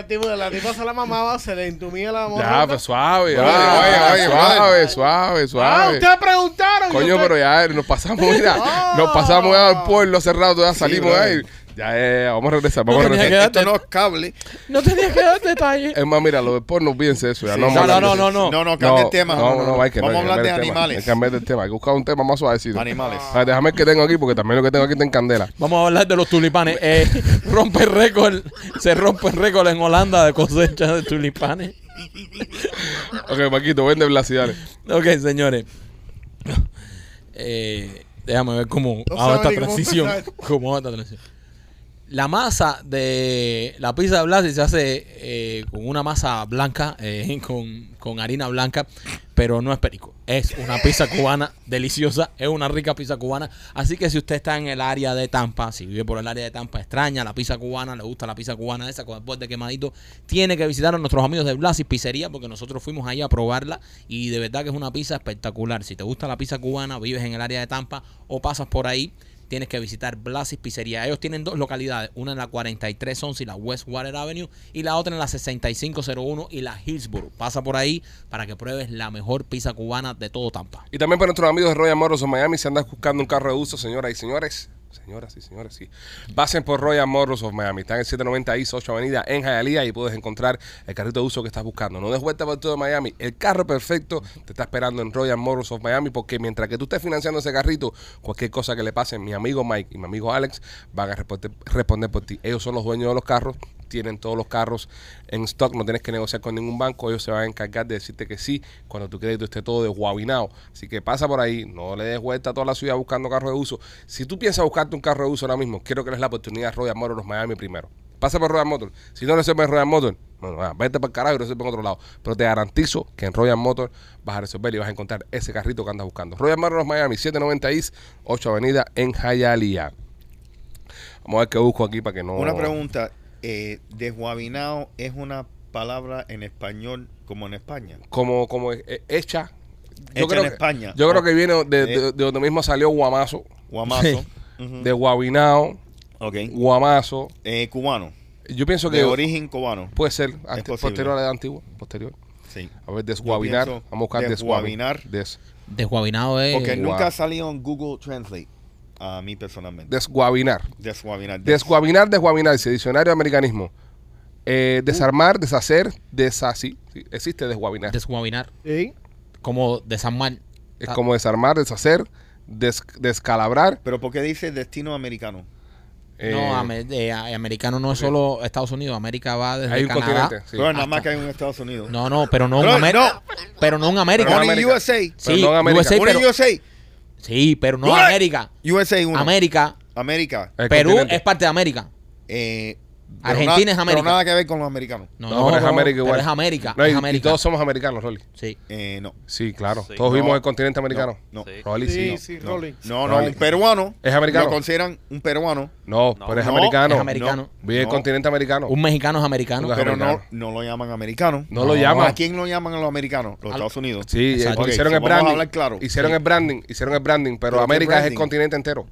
El tipo- La tipa se la mamaba, se le entumía la Ya, morronga. pues suave, Oye, ah, oye, oye, suave, suave, Ah, suave. ustedes preguntaron. Coño, pero ya nos pasamos, mira, nos pasamos ya al pueblo hace rato, ya salimos de ahí. Ya, ya, ya, vamos a regresar, vamos a No tenía regresar. que- Esto no es cable. No tenía que dar detalles. Es más, mira, lo de porno, olvídense eso. Ya, Sí, no, No, a no, no, de no, no. No, no, cambia el tema. No, no, hay que no, Vamos a hablar de animales. Hay que cambiar el tema. Hay que buscar un tema más suavecito. Animales. Ah, déjame el que tengo aquí, porque también lo que tengo aquí está en candela. Vamos a hablar de los tulipanes. Eh, rompe récord, se rompe récord en Holanda de cosecha de tulipanes. Ok, Paquito, vende Blasidales. Ok, señores. Eh, déjame ver cómo No hago esta transición. Cómo hago esta transición. La masa de la pizza de Blasi se hace eh, con una masa blanca, eh, con, con harina blanca, pero no es perico. Es una pizza cubana deliciosa, es una rica pizza cubana. Así que si usted está en el área de Tampa, si vive por el área de Tampa, extraña la pizza cubana, le gusta la pizza cubana esa con el quemadito, tiene que visitar a nuestros amigos de Blasis Pizzería porque nosotros fuimos ahí a probarla y de verdad que es una pizza espectacular. Si te gusta la pizza cubana, vives en el área de Tampa o pasas por ahí, tienes que visitar Blasis Pizzería. Ellos tienen dos localidades, una en la 4311 y la Westwater Avenue y la otra en la 6501 y la Hillsborough. Pasa por ahí para que pruebes la mejor pizza cubana de todo Tampa. Y también para nuestros amigos de Royal Motors of Miami, si andas buscando un carro de uso, señoras y señores, señoras y señores, sí, pasen por Royal Motors of Miami. Están en el 790 East 8 Avenida en Hialeah y puedes encontrar el carrito de uso que estás buscando. No des vuelta por todo Miami. El carro perfecto te está esperando en Royal Motors of Miami porque mientras que tú estés financiando ese carrito, cualquier cosa que le pase, mi amigo Mike y mi amigo Alex van a responder por ti. Ellos son los dueños de los carros tienen todos los carros en stock, no tienes que negociar con ningún banco, ellos se van a encargar de decirte que sí cuando tu crédito esté todo desguabinado. Así que pasa por ahí, no le des vuelta a toda la ciudad buscando carros de uso. Si tú piensas buscarte un carro de uso ahora mismo, quiero que les la oportunidad a Royal Motors Miami primero. Pasa por Royal Motors. Si no resuelves Royal Motors, bueno, ah, vete para el carajo y resuelve en otro lado. Pero te garantizo que en Royal Motors vas a resolver y vas a encontrar ese carrito que andas buscando. Royal Motors Miami, 790 East, 8 Avenida en Hialeah. Vamos a ver qué busco aquí para que no... Una pregunta. Eh, desguabinado es una palabra en español como en España. como, como eh, hecha. Hecha en que, España. Yo creo que viene de, Eh. de- de donde mismo salió Guamazo, Guamazo. Sí. De Guabinao, Ok. Guamazo. Eh, cubano. Yo pienso que De origen cubano. puede ser ante- posterior a la antigua, posterior. Sí. A ver, desguabinar. Vamos a buscar desguabinar. desguabinar. Des, Desguabinado es. Porque nunca ha salido en Google Translate. A mí personalmente. desguabinar. Desguabinar. Des- Desguabinar, desguabinar. Dice diccionario de americanismo. Eh, desarmar, deshacer, desasí. Sí, existe desguabinar. Desguabinar. Sí. Como desarmar. es como desarmar, deshacer, des- descalabrar. Pero ¿por qué dice destino americano? eh, no, ame- eh, americano no es solo Estados Unidos. América va desde hay un Canadá. continente. sí. Pero nada más que hay en Estados Unidos. No, no, pero no en Bro, América. no. Pero no en América. Pero no en América. USA. Pero Sí, no en América. USA, pero, USA. Sí, pero no? América. USA 1. América. América. El Perú continente. es parte de América. Eh, Argentina na- es América. Pero nada que ver con los americanos. No, No, pero es América pero igual. es América. No, y, es y América. todos somos americanos, Rolly. Sí. Eh, no. Sí, claro. Sí. Todos No. vimos el continente americano. No. Sí. Rolly, sí. Sí, sí, No, Rolly. no, no, Rolly. un peruano. ¿Es americano? Lo consideran un peruano, No, No. pero es No, americano. es americano. Vive el No. continente americano. Un mexicano es americano. Pero no, americano. no lo llaman americano. No lo llaman. ¿A quién lo llaman a los americanos? Los Al- Estados Unidos. Sí, hicieron el branding. Hicieron el branding, hicieron el branding, pero ¿Pero América es el continente entero.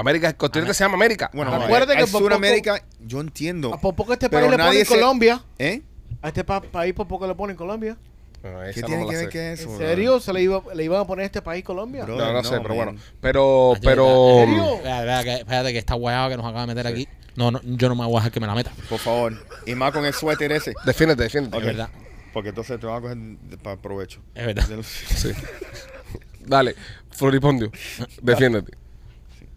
América, el continente se llama América. Bueno. Acuérdate que por poco- Suramérica, yo entiendo. A por poco este Pero país le nadie ponen se- Colombia. ¿Eh? A este pa- país por poco le ponen Colombia. Esa ¿Qué no tiene me que ver sé. que eso? ¿En serio? ¿Se le, iba, le iban a poner a este país Colombia? Bro. No, no, No, sé, pero man. bueno. Pero, pero. ¿En serio? Espérate, espérate, que- espérate que esta guayaba que nos acaba de meter aquí. No, no, yo no me voy a dejar que me la meta. Por favor. Y más con el suéter ese. Defiéndete, defiéndete. Ok. Es verdad. Porque entonces te van a coger para provecho. Es verdad. Sí. Dale, Floripondio, defiéndete.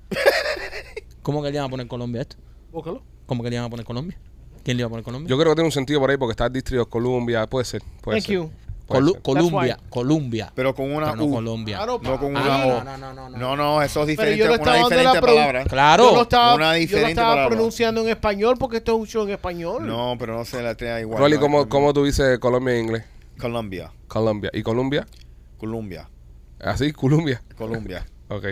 ¿Cómo que le iban a poner Colombia a esto? Búscalo. ¿Cómo que le iban a poner Colombia? ¿Quién le iba a poner Colombia? Yo creo que tiene un sentido por ahí porque está el distrito de Columbia. Puede ser. Puede Thank ser. you. Puede Colu- ser. Columbia, why. Columbia. Pero con una Pero no U. Colombia. Claro, No con una ah, O. no, no, no, no. No, no, eso es Pero diferente. yo lo Una estaba dando diferente la pro- palabra. Claro. Yo lo estaba, Una yo lo diferente estaba palabra. pronunciando en español porque esto es un show en español. No, pero no se la trae igual. Rolly, ¿cómo. ¿cómo tú dices Colombia en inglés? Colombia. Colombia. ¿Y Colombia? Colombia. Así, Colombia. Colombia. Ok.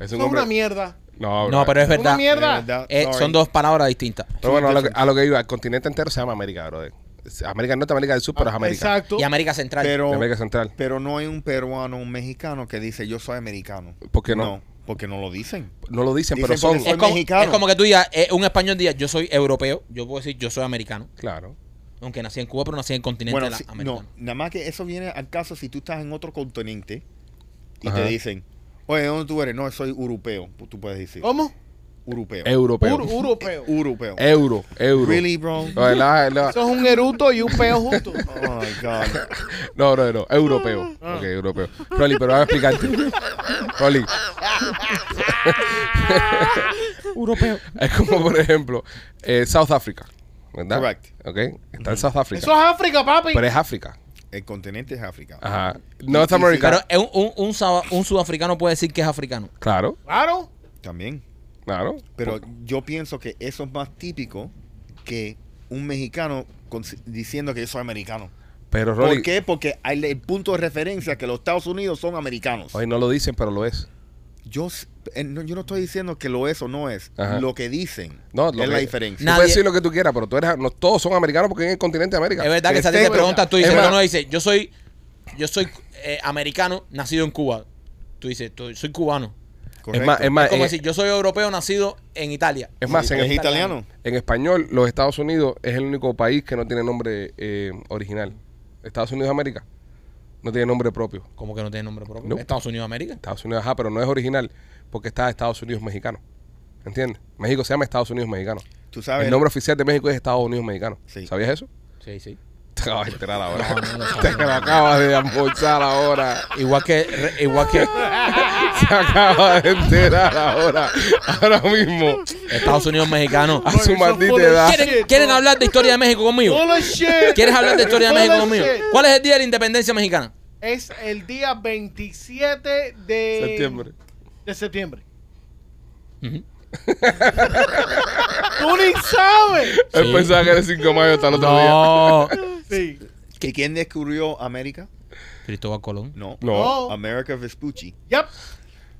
Es un una mierda. No, No, pero es Una verdad. mierda. De verdad, Eh, son dos palabras distintas. Pero bueno, a lo, que, a lo que iba, el continente entero se llama América, brother. América Norte, América del Sur, pero es América. Ah, Exacto. Y América Central. Pero, América Central. pero no hay un peruano, un mexicano que dice yo soy americano. ¿Por qué no? porque no lo dicen. No lo dicen, Dicen pero son. es, como, es como que tú digas, eh, un español diga, yo soy europeo. Yo puedo decir, yo soy americano. Claro. Aunque nací en Cuba, pero nací en el continente Bueno, de la- si- no, americano. nada más que eso viene al caso si tú estás en otro continente y Ajá. te dicen, oye, ¿de ¿dónde tú eres? No, soy europeo. Tú puedes decir, ¿Cómo? europeo. Europeo. Ur- europeo. europeo. Euro, euro. Really, bro? No, la- la- Eso es un eruto y un peo juntos. Oh my God. no, no, no, europeo. Ah. Ok, europeo. Rolly, pero voy a explicarte. Rolly. Europeo. Es como, por ejemplo, eh, South Africa. ¿Verdad? Correct. Ok. Está en South Africa. Eso es África, papi. Pero es África. El continente es África. Ajá. North y- America. Pero es un, un, un un sudafricano puede decir que es africano. Claro, Claro. También. claro. Pero yo pienso que eso es más típico que un mexicano con- diciendo que yo soy americano. Pero Rolly. ¿Por qué? Porque hay el punto de referencia que los Estados Unidos son americanos. Hoy no lo dicen, pero lo es. Yo, no, yo no estoy diciendo que lo es o no es. Ajá. Lo que dicen No, lo es la que- diferencia. Tú Nadie- puedes decir lo que tú quieras, pero tú eres, no, todos son americanos porque en el continente de América. Es verdad que si a ti te preguntan, tú Es dices, no, no, dice, yo soy, yo soy eh, americano, nacido en Cuba. Tú dices, tú- soy cubano. Es más, es más, Es como en, decir, yo soy europeo, nacido en Italia. es más, en, es italiano. en español, los Estados Unidos es el único país que no tiene nombre eh, original. Estados Unidos de América no tiene nombre propio. Como que no tiene nombre propio. No. Estados Unidos de América. Estados Unidos, ajá, pero no es original porque está Estados Unidos mexicano. ¿Entiendes? México se llama Estados Unidos mexicano. Tú sabes. El nombre oficial de México es Estados Unidos mexicano. Sí. ¿Sabías eso? Sí, sí. Te acabas de enterar ahora. No, no lo Te lo acabas de almorzar ahora. Igual que, re- igual que Se acaba de enterar ahora. Ahora mismo. Estados Unidos mexicano. A su maldita edad. ¿Quieren, ¿Quieren hablar de historia de México conmigo? ¿Quieres hablar de historia de México conmigo? ¿Cuál es el día de la independencia mexicana? Es el día 27 de Septiembre. De septiembre. Tú ni sabes. Él Sí. pensaba que era el 5 de mayo hasta el otro No. Sí. ¿Y quién descubrió América? Cristóbal Colón. No. No. No. America Vespucci. Yep.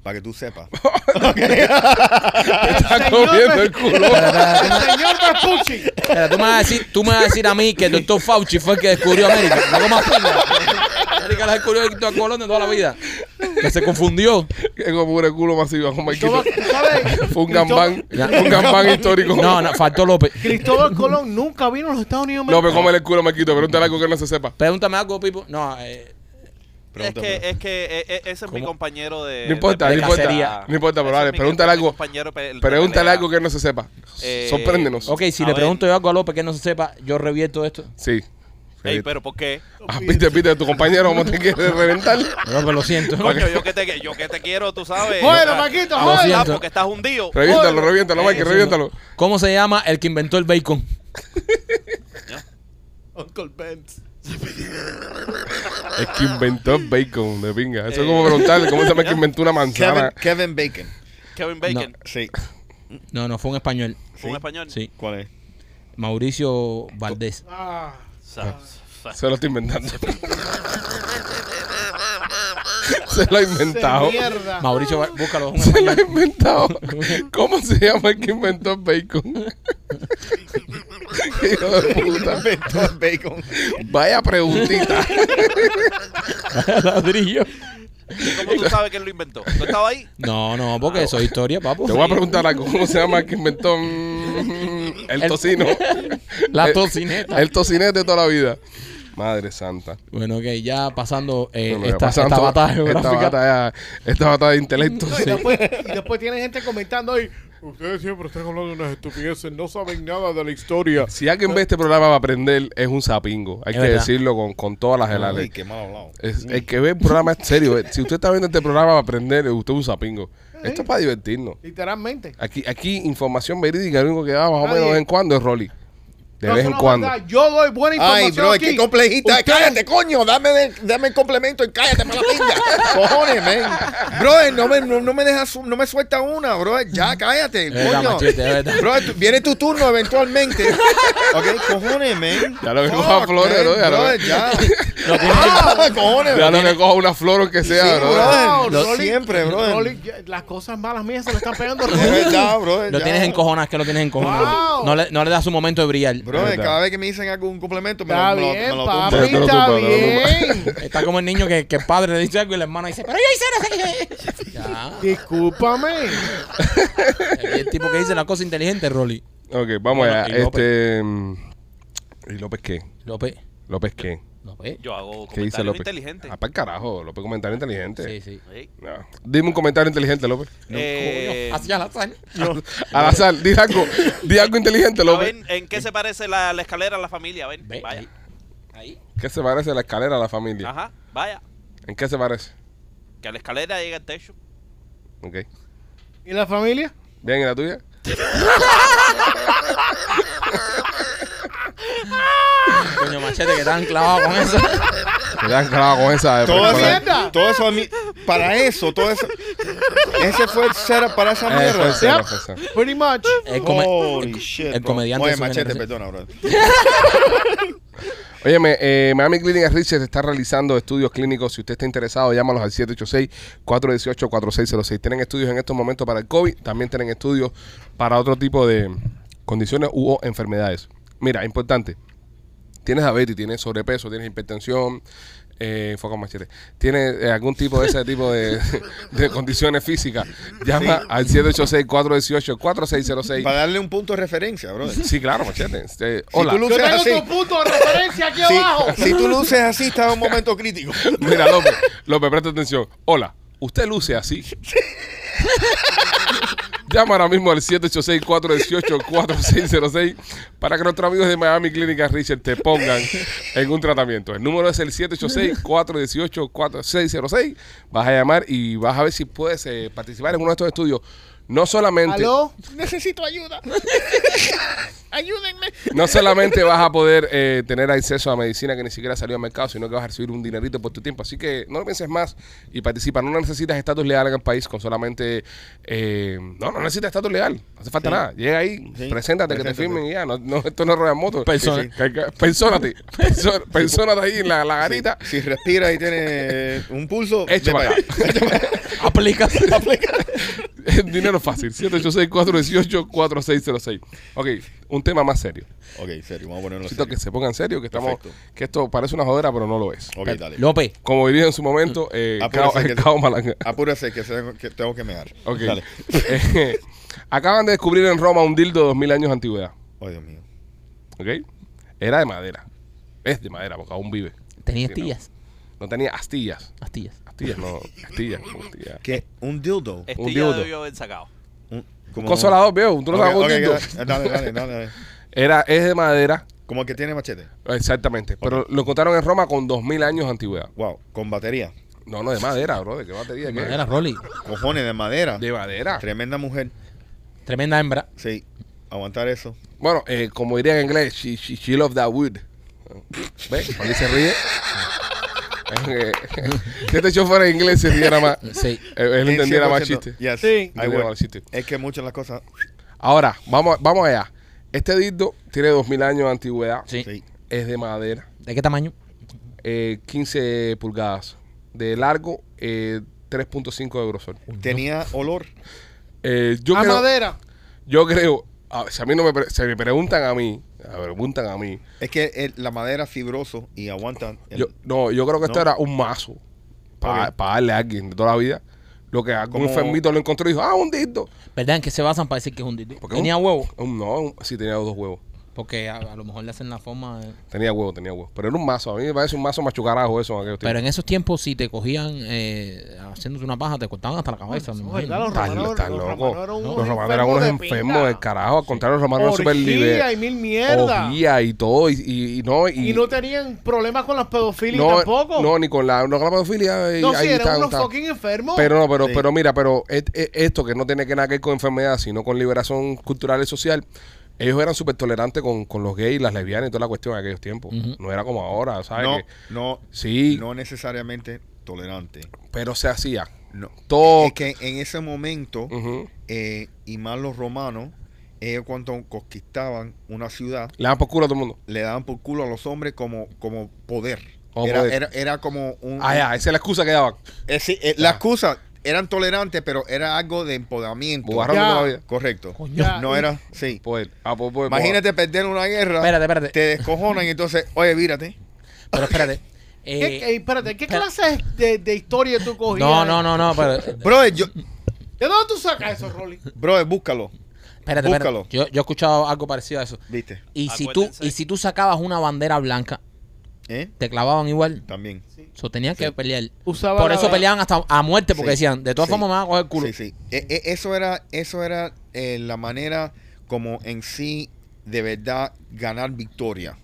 Para que tú sepas. Está comiendo el culo. El señor Vespucci. Espera, tú me vas a decir, tú me vas a decir a mí que el doctor Fauci fue el que descubrió América. No comas pinga. América la descubrió Cristóbal Colón de toda la vida. Que se confundió. Que como el culo masivo. Fue un gambán. Un gambán histórico. No, no, faltó López. Cristóbal Colón nunca vino a los Estados Unidos. No, pero cómele el culo, Marquito. Pregúntale algo que no se sepa. Pregúntame algo, Pipo. No, eh, Es que, es que eh, eh, ese es mi compañero de. No importa, de no importa. No importa, pero vale, pregúntale algo. Pregúntale algo que no se sepa. Eh, Sorpréndenos. ok, si A le ver. pregunto yo algo a López que no se sepa, yo revierto esto. Sí. Ey, pero ¿por qué? Ah, viste, viste, tu compañero cómo te quiere reventar. No, pero lo siento. Coño, yo que te, yo que te quiero, tú sabes. Bueno, Maquito, Lo joder. siento. porque estás hundido. Reviéntalo, reviéntalo, Mike, reviéntalo. ¿Cómo se llama el que inventó el bacon? Uncle Benz. Es que inventó el bacon de pinga. Eso es como preguntarle cómo se llama el que inventó una manzana. Kevin Bacon. Kevin Bacon. Sí. No, no, fue un español. ¿Fue un español? Sí. ¿Cuál es? Mauricio Valdés. Ah. Se lo está inventando. se lo ha inventado. Mierda. Mauricio, búscalo, es un Se lo ha inventado. ¿Cómo se llama el que inventó el bacon? Hijo de puta. Inventó el bacon. Vaya preguntita. Ladrillo. ¿Y cómo tú sabes quién lo inventó? ¿Tú estabas ahí? No, no, porque eso es historia, papu. Te voy a preguntar algo. ¿Cómo se llama el que inventó mm, el tocino? La El- tocineta. El tocinete de toda la vida. Madre santa. Bueno, ok, ya pasando, eh, Bueno, ya esta, pasando esta batalla esta geográfica. batalla, esta batalla de intelecto. No, y, después, y después tiene gente comentando ahí. Ustedes siempre están hablando de unas estupideces, no saben nada de la historia. Si alguien ve este programa para aprender, es un sapingo. Hay Es que verdad. decirlo con, con todas las Ay, gelas. qué mal hablado. Es- el que ve el programa es serio. eh. Si usted está viendo este programa para aprender, usted es un sapingo. Esto es para divertirnos. Literalmente. Aquí, aquí información verídica, lo único que da más o menos de vez en cuando es Rolly. De No, vez en no es cuando. verdad. Yo doy buena información. Ay, bro, aquí. qué complejita. Usted- Cállate, coño. Dame, de- dame el complemento y cállate para la pinga. Cojones, men. Brother, no me, no, no me dejas, su- no me suelta una, brother. Ya, cállate, Es coño. machete, es tú- viene tu turno eventualmente. ok, cojones, men. Ya lo que coja flores, bro, ya lo que- ya. Lo tiene- Ah, cojones, Ya no que coja una flor o que sea, Sí, bro. brother. Wow, Lo- siempre. Rolly, ya- las cosas malas mías se le están pegando Es Rolly. verdad, brother. Lo ya. tienes encojonado, es que lo tienes encojonado. Wow. No, le, no le das su momento de brillar. Cada vez que me dicen algún complemento, me Está lo, lo- bien, me lo papi, lo está bien. Está como el niño que, que el padre le dice algo y la hermana dice, pero yo hice no sé qué. Ya. Discúlpame. El tipo que dice la cosa inteligente, Rolly. Ok, vamos Bueno, allá. y López. Este. mm, ¿Y López qué? López. ¿López qué? López. Yo hago ¿Qué dice López? inteligentes. Ah, para el carajo, López, comentario inteligente. Sí, sí. Sí. No. Dime un comentario inteligente, López. Eh, Hacia la sal. Al azar, di algo, di algo inteligente, a López. ver, ¿en qué se parece la, la escalera a la familia? Ven, Ve, vaya. ahí. ¿Qué se parece a la escalera a la familia? Ajá, vaya. ¿En qué se parece? Que a la escalera llega al techo. Ok. ¿Y la familia? ¿Bien, y la tuya? Coño, machete, que están clavados con eso. Que te han clavado con esa de Todo mierda. eso, todo eso a mí, para eso, todo eso. Ese fue el setup para esa Eh, fue mierda. el cero, Yep. fue el cero. Pretty much. El, come- Holy el- shit, el bro. comediante Oye, machete, perdona, bro. Óyeme, eh, Miami Clinic Research está realizando estudios clínicos. Si usted está interesado, llámalos al 786-418-4606. Tienen estudios en estos momentos para el COVID. También tienen estudios para otro tipo de condiciones u o enfermedades. Mira, importante. Tienes diabetes, tienes sobrepeso, tienes hipertensión, eh, enfoca machete. Tienes eh, algún tipo de ese tipo de, de condiciones físicas. Llama al 786-418-4606. Para darle un punto de referencia, bro. Si, Sí, claro, machete. Este, hola. tú Yo luces tengo así, tu punto de referencia aquí abajo. si tú luces así, está en un momento crítico. Mira, López, López, presta atención. Hola, usted luce así. Llama ahora mismo al 786-418-4606 para que nuestros amigos de Miami Clínica Richard te pongan en un tratamiento. El número es el 786-418-4606. Vas a llamar y vas a ver si puedes eh, participar en uno de estos estudios. No solamente, ¿Aló? Necesito ayuda. Ayúdenme. no solamente vas a poder eh, tener acceso a medicina que ni siquiera salió al mercado, sino que vas a recibir un dinerito por tu tiempo. Así que no lo pienses más y participa. No necesitas estatus legal en el país con solamente... eh, no, no necesitas estatus legal. No hace falta Sí. nada. Llega ahí, Sí. preséntate, que te firmen y ya. No, no, esto no es rueda moto. Persona. Persónate. Persónate ahí en la, la garita. Si respiras y tienes un pulso, Echa ve para acá. Aplica. El dinero es fácil. 786-418-4606. Ok, un tema más serio. Ok, serio, vamos a ponerlo Necesito serio. que se pongan serio, que estamos... Perfecto. Que esto parece una jodera, pero no lo es. Ok, dale. López. Como diría en su momento, eh, Apúrese Cao- que- Cao Malanga. Apúrese que, se- que tengo que mear. Ok. Dale. Eh, acaban de descubrir en Roma un dildo de 2000 años de antigüedad. Oh, Dios mío. ¿Ok? Era de madera. Es de madera porque aún vive. Tenía Sí, no. astillas. No tenía astillas. Astillas. Astillas, no. Astillas. ¿Qué? ¿Un dildo? Un dildo. debió haber sacado. Un, Consolador, veo. Tú no Ok, sabes un ok, dildo. dale, dale, dale, dale. Era, es de madera. Como el que tiene machete. Exactamente. Pero lo encontraron en Roma con 2000 años de antigüedad. Wow, con batería. No, no, de madera, bro. ¿De qué batería? ¿Qué? Madera, Rolly. Cojones de madera. De madera. Tremenda mujer. Tremenda hembra. Sí. Aguantar eso. Bueno, eh, como diría en inglés, she, she, she loved that wood. ¿Ves? Cuando se ríe. Si este show fuera en inglés, se riera más. Sí. Él En entendiera más 100%. chiste. Yes, Sí. Entendiera más chiste. Es que muchas las cosas. Ahora, vamos, vamos allá. Este dildo tiene 2000 años de antigüedad. Sí. Sí. Es de madera. ¿De qué tamaño? eh, 15 pulgadas. De largo, eh, 3.5 de grosor. Tenía olor. Eh, yo, a creo, madera. yo creo, a- si a mí no me, se me preguntan a mí, preguntan a mí, Es que el- la madera es fibroso y aguanta. el- yo, no, yo creo que esto era un mazo para darle a alguien de toda la vida. Lo que algún Como- enfermito lo encontró y dijo, ah, un dildo. ¿Verdad? ¿En qué se basan para decir que es un? Porque ¿Tenía un- huevo? Un, no, un- sí tenía dos huevos. Porque a, a lo mejor le hacen la forma de... Tenía huevo, tenía huevo. Pero era un mazo. A mí me parece un mazo machucarajo eso. en aquellos Pero en esos tiempos, si te cogían eh, haciéndote una paja, te cortaban hasta la cabeza. me No, imagino. ¿verdad? Los romanos- estás loco. romanos eran unos Los romanos eran unos enfermos del carajo. Al contrario, los romanos eran súper y mil mierda. Orgía y todo. Y, y- y no, y, Y no tenían problemas con las pedofilias no, tampoco. no, ni con la, no con la pedofilia. y No, ahí sí, eran está- unos está. fucking enfermos. Pero no, pero, Sí. pero mira, pero et- et- esto que no tiene que nada que ver con enfermedad, sino con liberación cultural y social, ellos eran súper tolerantes con, con los gays, las lesbianas y toda la cuestión en aquellos tiempos. No era como ahora, ¿sabes? No, Que- no, sí, no necesariamente tolerante. Pero se hacía. No. Todo. Es que en ese momento, eh, y más los romanos, ellos cuando conquistaban una ciudad, Le dan por culo a todo el mundo. le daban por culo a los hombres como, como poder. Era. Era, era como un... Ah, ya, esa es la excusa que daban. Eh, sí, eh, la excusa, eran tolerantes, pero era algo de empoderamiento. Ya. Correcto. No era, sí. Poder. Ah, pues, pues, Imagínate perder una guerra, Espérate, espérate. te descojonan y entonces, oye, vírate. Pero espérate. ¿Qué, Eh, eh, espérate, ¿qué clase de, de historia tú cogías? no, no, no, no, pero, Brother, yo, ¿De dónde tú sacas eso, Rolly? brother, búscalo. espérate, Búscalo. espérate. Yo, yo he escuchado algo parecido a eso. ¿Viste? Y si tú y si tú sacabas una bandera blanca, ¿Eh? te clavaban igual. También. So, tenían que pelear. Usaba Por la- eso peleaban hasta a muerte, porque Sí. decían, de todas Sí. formas me van a coger el culo. Sí, sí. E- e- eso era, eso era eh, la manera como en sí de verdad ganar victoria.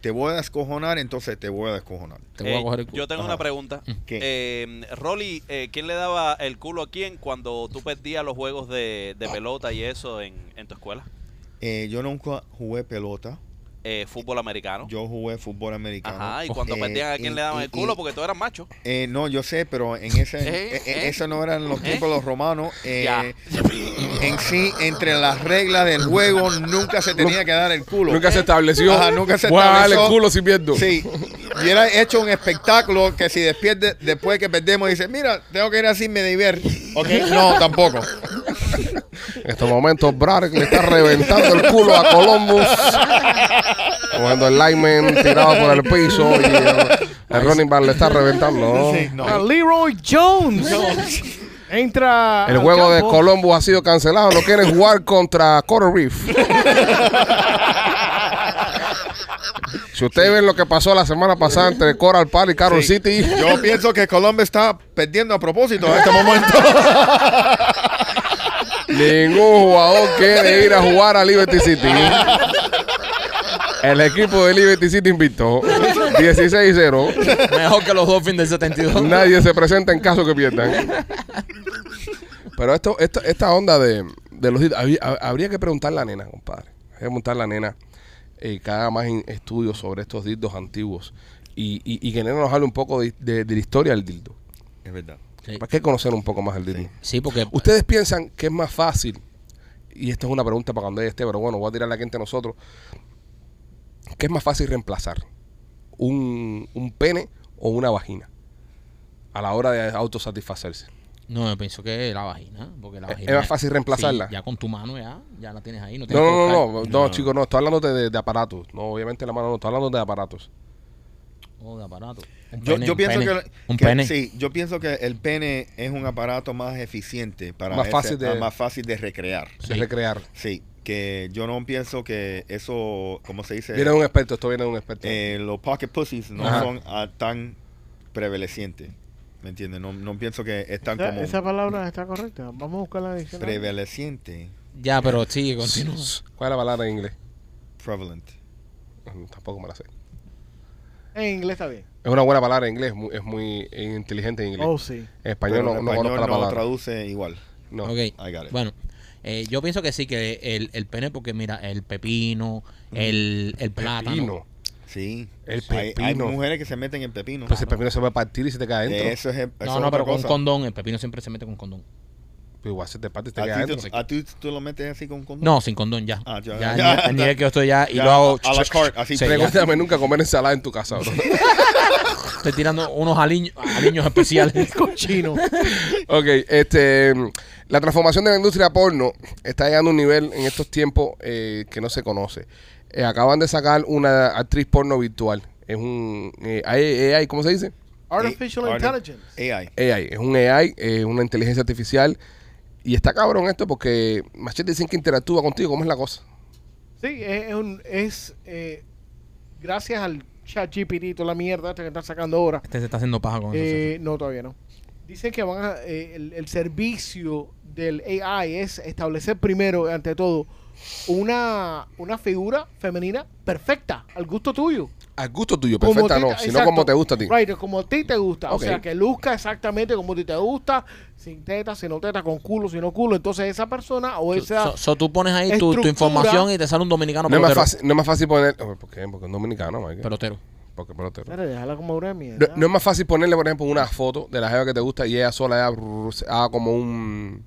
Te voy a descojonar, entonces te voy a descojonar. Te voy a coger el culo. yo tengo Ajá. una pregunta. ¿Qué? Eh, Rolly, eh, ¿quién le daba el culo a quién cuando tú perdías los juegos de, de pelota y eso en, en tu escuela? Eh, yo nunca jugué pelota. Eh, fútbol americano. Yo jugué fútbol americano. Ajá, y cuando Eh, perdían a quién le daban el culo porque tú eras macho. Eh, no, yo sé, pero en ese, ¿Eh? eh, eso no eran los tiempos de los romanos. Eh, Ya. En sí, entre las reglas del juego, nunca se tenía que dar el culo. Nunca se estableció. Ajá, nunca se Voy a darle el estableció. culo si pierdo. Sí, y era hecho un espectáculo que si despierde, después que perdemos dice, mira, tengo que ir así me diver. Ok, no, tampoco. En estos momentos, Braddock le está reventando el culo a Columbus. Cogiendo el lineman tirado por el piso y el, el running back le está reventando. ¿no? Sí, no. A Leroy Jones. Entra. El juego de. Columbus ha sido cancelado. No quieren jugar contra Coral Reef. Si ustedes ven lo que pasó la semana pasada entre Coral Park y Carol Sí. City, Yo pienso que Colombia está perdiendo a propósito en este momento. ningún jugador quiere ir a jugar a Liberty City. El equipo de Liberty City invitó 16-0. Mejor que los Dolphins del 72. Nadie se presenta en caso que pierdan. Pero esto, esto, esta onda de, de los habría, habría que preguntarle a la nena, compadre. Hay que preguntarle a la nena eh, que haga más estudios sobre estos dildos antiguos. Y, y, y que nena nos hable un poco de, de- de la historia del dildo. Es verdad. Sí. Hay que conocer un poco más el dildo. Sí, porque ¿Ustedes piensan que es más fácil? Y esta es una pregunta para cuando ella esté, pero bueno, voy a tirarla aquí entre nosotros. ¿Qué es más fácil reemplazar? ¿Un, un pene o una vagina? A la hora de autosatisfacerse. no, yo pienso que la vagina, porque la Es- vagina es más fácil reemplazarla. Sí, ya con tu mano ya, ya la tienes ahí, no No, tienes que no, no, buscar- no, no, chicos, no, estoy hablando de, de aparatos. No, obviamente la mano no, estoy hablando de aparatos. De aparato. Un Yo, pene, yo un pienso pene, que, un que- pene. sí, yo pienso que el pene es un aparato más eficiente para Más ese- fácil de- ah, más fácil de recrear. De recrear. Sí, que yo no pienso que eso, ¿cómo se dice? Viene de un experto, esto viene de un experto. Eh, los pocket pussies no Ajá. son ah, tan prevalecientes. ¿Me entiendes? No, no pienso que es tan Esa, como esa palabra está correcta. Vamos a buscar la diccionario. prevaleciente. Ya, pero sigue, continúa. ¿Cuál es la palabra en inglés? Prevalent. Mm, Tampoco me la sé. En inglés está bien. Es una buena palabra en inglés, mu- es muy inteligente en inglés. Oh, sí. En español Pero no, en no español no palabra. traduce igual. No. Ok, I got it. bueno. eh, yo pienso que sí, que el, el pene, porque mira, el pepino, el, el plátano. Pepino. Sí. El Hay- Hay, pepino. mujeres que se meten en pepino. Pues el pepino se va a partir y se te cae adentro. Eso es, eso No, es no, pero con cosa. condón. El pepino siempre se mete con condón. Pues igual se te parte y te ¿A queda ti, adentro. tú, a ti tú lo metes así con condón? No, sin condón ya. Ah, ya, ya, ya, ya. nivel que yo estoy ya y lo hago. a la carte, así. Sí. Recuérdame nunca comer ensalada en tu casa, bro. Estoy tirando unos aliños, aliños especiales. Cochino. ok, este, la transformación de la industria porno está llegando a un nivel en estos tiempos eh, que no se conoce. Eh, acaban de sacar una actriz porno virtual. Es un eh, AI, AI, ¿cómo se dice? Artificial A- Intelligence. AI. AI, es un AI, eh, una inteligencia artificial. Y está cabrón esto porque Machete dicen que interactúa contigo. ¿Cómo es la cosa? Sí, es, es un, es eh, gracias al chat GPT y toda la mierda esta que están sacando ahora. Este se está haciendo paja con eso. Eh, no, todavía no. Dicen que van a, eh, el, el servicio del AI es establecer primero, ante todo, una, una figura femenina perfecta, al gusto tuyo. Al gusto tuyo, perfecta no, sino exacto. como te gusta a ti. Right, como a ti te gusta. O sea, que luzca exactamente como a ti te gusta, sin teta, sin no teta, con culo, sin no culo. Entonces esa persona o esa... So, so tú pones ahí tu, tu información y te sale un dominicano No es, más fácil, no es más fácil poner. oh, ¿Por qué? Porque es dominicano, Mike. Pelotero. Porque pelotero. Espera, déjala como una No, mierda. no es más fácil ponerle, por ejemplo, una foto de la jeva que te gusta y ella sola haga como un.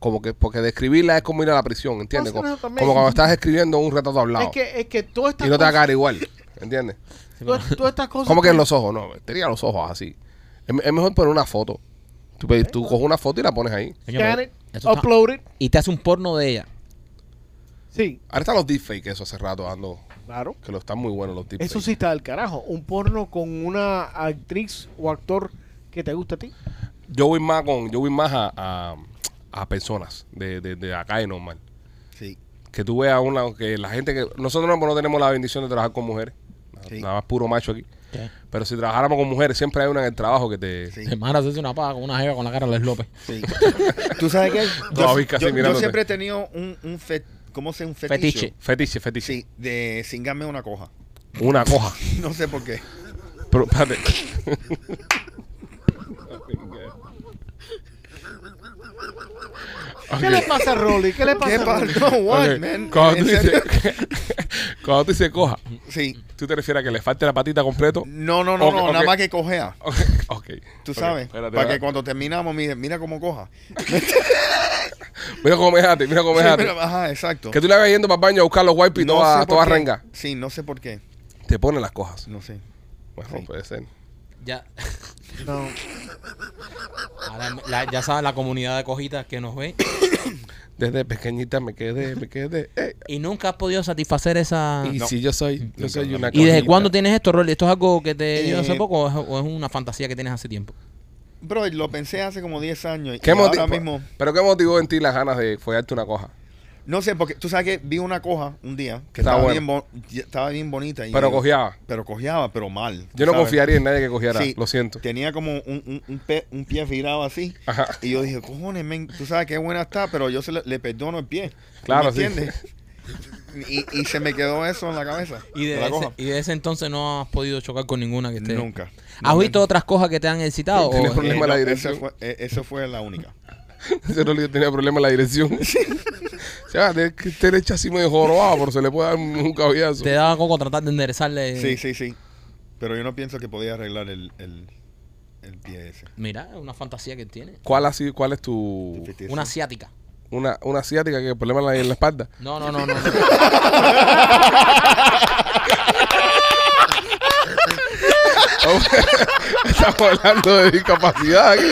Como que, porque describirla es como ir a la prisión, ¿entiendes? Como, como cuando estás escribiendo un retrato hablado. Es que, es que todas estas y no te va a caer igual, ¿entiendes? todas, todas estas cosas. ¿Cómo que en los ojos? No, tenía los ojos así. Es, es mejor poner una foto. Tú, pe- tú coges una foto y la pones ahí. Coño, Scan pero it, eso está- upload it. Y te hace un porno de ella. Sí, Ahora están los deepfakes, eso hace rato ando. claro. Que lo están muy buenos los deepfakes. Eso sí está del carajo. Un porno con una actriz o actor que te gusta a ti. Yo voy más con, yo voy más a, a, a personas de, de, de acá de normal. Sí. Que tú veas una, que la gente que. Nosotros no, no tenemos la bendición de trabajar con mujeres. Sí. Nada más puro macho aquí. Pero si trabajáramos con mujeres, siempre hay una en el trabajo que te. Sí. Se manda a hacerse una paga con una jeva con la cara de Les López. Sí. ¿Tú sabes qué? Yo, siempre he tenido un, un fe- ¿cómo se un fetiche? Fetiche. Fetiche, fetiche. Sí, de cingarme una coja. Una coja. No sé por qué. Pero, espérate. ¿Qué le pasa a Rolly? ¿Qué le pasa ¿Qué a Rolly? pasa? No, what, Ok, man? Cuando ¿En tú, dices, cuando tú dices coja, Sí. ¿tú te refieres a que le falte la patita completo? No, no, no, no, nada más que cojea. Ok. ok. Tú sabes. espérate, para que cuando terminamos, mire, mira cómo coja. Mira cómo me dejaste, mira cómo me dejaste. ajá, exacto. Que tú le vas yendo para el baño a buscar los wipes y No toda, toda renga. Sí, no sé por qué. Te ponen las cojas. No sé. Bueno, Sí. puede ser. Ya, No. ahora la- ya saben la comunidad de cojitas que nos ve. Desde pequeñita me quedé, me quedé. eh. Y nunca has podido satisfacer esa. Y No. si yo soy, yo soy no. una ¿Y desde cuándo tienes esto, Rolly? ¿Esto es algo que te dio hace Eh, poco o es, o es una fantasía que tienes hace tiempo? Bro, lo pensé hace como 10 años. Y ¿Qué ahora motivo? mismo. ¿Pero qué motivó en ti las ganas de follarte una coja? No sé, porque tú sabes que vi una coja un día que Estaba estaba, buena. bien, estaba bien bonita. y Pero yo- cojeaba. Pero cojeaba, pero mal. Yo no ¿sabes? confiaría en nadie que cogiera, Sí. lo siento. Tenía como un, un, un, pe- un pie virado así. Ajá. Y yo dije, cojones, men, tú sabes qué buena está, pero yo se le, le perdono el pie. ¿Tú Claro, ¿Me sí. entiendes? Y, y se me quedó eso en la cabeza. Y de, la ese, coja. y de ese entonces no has podido chocar con ninguna que esté. Nunca. ¿Has visto otras cosas que te han excitado? o- Tienes problema Eh, en la no, dirección. Eso fue, eh, eso fue la única. Ese Rolly tenía problemas en la dirección. o sea, tiene que estar hecha así medio jorobado, pero se le puede dar un, un cabellazo. te daba coco tratar de enderezarle. Sí, sí, sí. Pero yo no pienso que podía arreglar el, el, el pie ese. Mira, es una fantasía que tiene. ¿Cuál, ha sido, ¿Cuál es tu... Una asiática. Una, una asiática que problema en la, en la espalda? No, no, no, no. no. Estamos hablando de discapacidad aquí.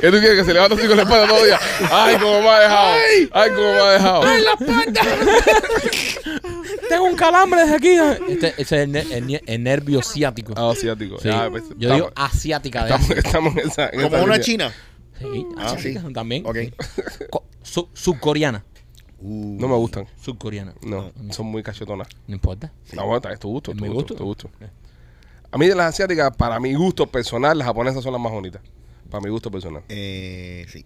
¿Qué tú quieres? Que se levante así con la espalda todo el día. Ay, cómo me ha dejado. Ay, cómo me ha dejado. Tengo un calambre desde aquí. Este, ese es el, ne- el nie- el nervio ciático. Ah, asiático. Sí. Ya, pues, Yo digo estamos, asiática. De estamos, estamos en esa. en Como esa una línea. china. Sí, Ah, asiática también. Ok. Co- su- subcoreana. Uh, No me gustan. Subcoreana. No, son muy cachetonas. No importa. No, bueno, está- es tu gusto, Es tu mi gusto, gusto. tu gusto. A mí de las asiáticas, para mi gusto personal, las japonesas son las más bonitas. Para mi gusto personal. Eh, sí,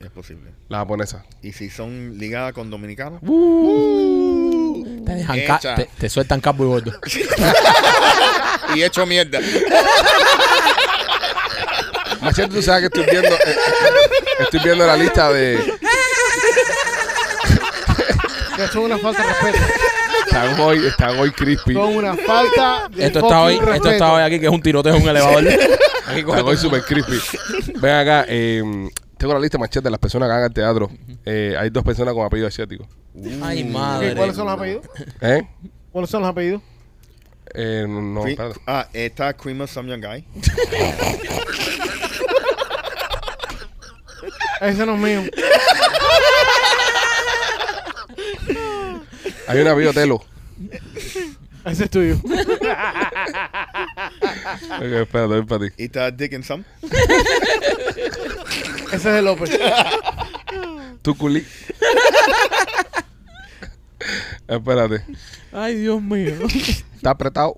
es posible. Las japonesas. Y si son ligadas con dominicanos, Te dejan ca- te, te sueltan capo y gordo. y hecho mierda. Machete, tú sabes que estoy viendo. eh, estoy viendo la lista de. Que Eso es una falta de respeto. Están hoy, están hoy crispy. Son una falta de Esto está hoy, esto está hoy aquí que es un tiroteo en un elevador. Aquí Están hoy super crispy. Ven acá, eh, tengo la lista machete de las personas que hagan teatro. Eh, hay dos personas con apellido asiático. Ay, madre. ¿Cuáles son los apellidos? ¿Eh? ¿Cuáles son los apellidos? Eh, no, Cre- espérate. ah, está Cream of Some Young Guy. Ese no es mío. Hay un apellido Telo. Ese es tuyo. Ok, espérate, voy para ti. Y está Dickinson. Ese es de López. Tuculi. espérate. Ay, Dios mío. Está apretado.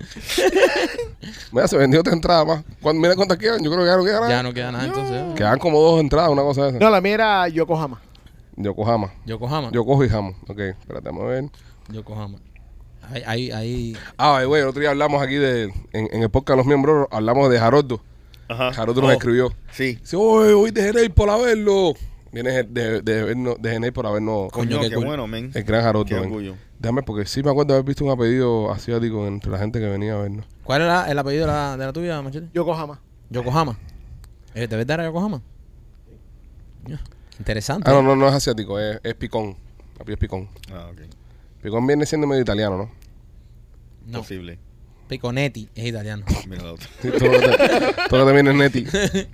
Mira, se vendió otra entrada más. ¿Cuándo- mira cuántas quedan. Yo creo que ya no quedan nada. Ya no queda nada entonces. Quedan como dos entradas, una cosa de esa. No, la mía era Yokohama. Yokohama. Yokohama. Yo cojo y jamo. Ok, espérate, vamos a ver. Yokohama. Ahí, ahí, ahí. Ah, güey, el otro día hablamos aquí de. En, en el podcast de los miembros, hablamos de Jaroldo. Ajá. Jaroldo nos Oh, escribió. Sí. Dice, oye, hoy de Jerez por a verlo. Vienes de, de, vernos- de Genei por habernos. Coño, Coño, qué qué cool. bueno, men. El gran Harold. Qué men. orgullo. Déjame, porque sí me acuerdo de haber visto un apellido asiático entre la gente que venía a vernos. ¿Cuál era el apellido de la, de la tuya, Machete? Yokohama. Yokohama. Eh, ¿De verdad era Yokohama? Ya. Interesante. Ah, no, no, no es asiático, es, es picón. Apellido es picón. Ah, ok. Picón viene siendo medio italiano, ¿no? No, Posible. Piconetti es italiano. Mira la otra. Sí, todo, lo que te, todo lo que te viene es neti.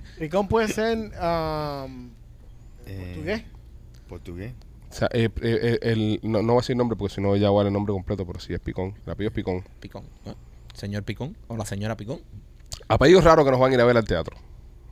Picón puede ser um, Eh, portugués. Portugués. O sea, eh, eh, eh, el, no, no voy a decir nombre porque si no ya voy a dar el nombre completo, pero sí es picón. El apellido es picón. Picón. Señor Picón o la señora Picón. Apellidos raros que nos van a ir a ver al teatro.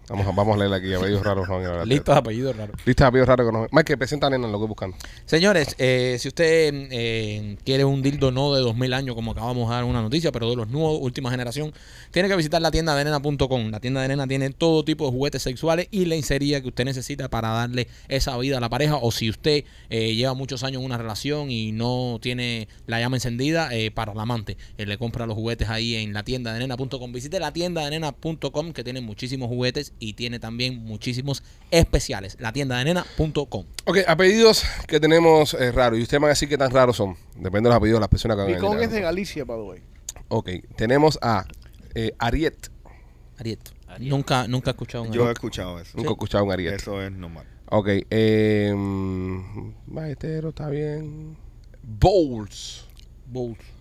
Vamos a, vamos a leer aquí. Apellidos raros van a teatro. apellidos raros. Lista de apellidos raros que nos Mike, que presenta a nena lo que buscando. Señores, eh, si usted eh, quiere un dildo no de 2000 años, como acabamos de dar una noticia, pero de los nuevos, última generación, tiene que visitar la tienda de nena.com. La tienda de nena tiene todo tipo de juguetes sexuales y lencería que usted necesita para darle esa vida a la pareja. O si usted eh, lleva muchos años en una relación y no tiene la llama encendida, eh, para el amante, eh, le compra los juguetes ahí en la tienda de nena.com. Visite la tienda de nena.com que tiene muchísimos juguetes y tiene también muchísimos especiales. La tienda de nena.com. Ok, apellidos que tenemos eh, raros. Y ustedes van a decir qué tan raros son. Depende de los apellidos de las personas que van a Picón es de. Galicia, by the way. Ok, tenemos a eh, Ariet. Ariet. Nunca, nunca he escuchado un Yo he Ariet. escuchado eso. Nunca he escuchado un Ariet. Eso es normal. Ok, eh, maestro, está bien. Bowls. Bowls.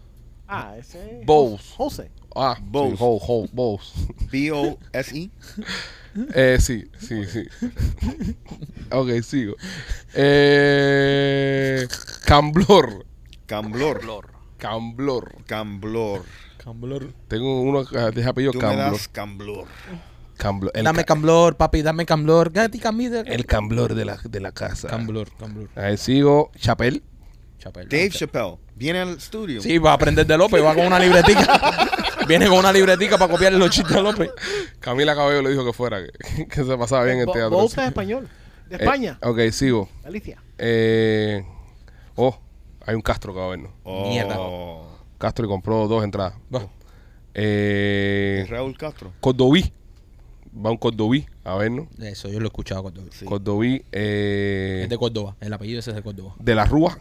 Ah, ese es Bowls. José. Ah, Bowls. Sí, ho- ho- bowls. B-O-S-E. eh, sí, sí, sí. ok, sigo. Eh, Camblor. Camblor. Camblor. Camblor. Camblor. Tengo uno de apellido Tú me Camblor. das camblor. Camblor. El, dame ca- camblor, papi, dame camblor. Gati, camide. el camblor de la, de la casa. camblor, camblor. Ahí sigo. Chapel. Chapel. Dave Chappelle. Viene al estudio. Sí, va a aprender de López, va con una libretica. Viene con una libretica para copiarle los chistes a López. Camila Cabello le dijo que fuera, que, que se pasaba bien en Bo- teatro. Bowles es español. De Eh, España. ok, sigo. Galicia. Eh, oh, hay un Castro que va a vernos. Oh. Mierda. Castro y compró dos entradas. Va. Eh, Raúl Castro. Cordoví. Va un Cordoví a vernos. Eso yo lo he escuchado cuando. Sí. Cordoví eh, Es de Córdoba. El apellido ese es de Córdoba. de la Rúa.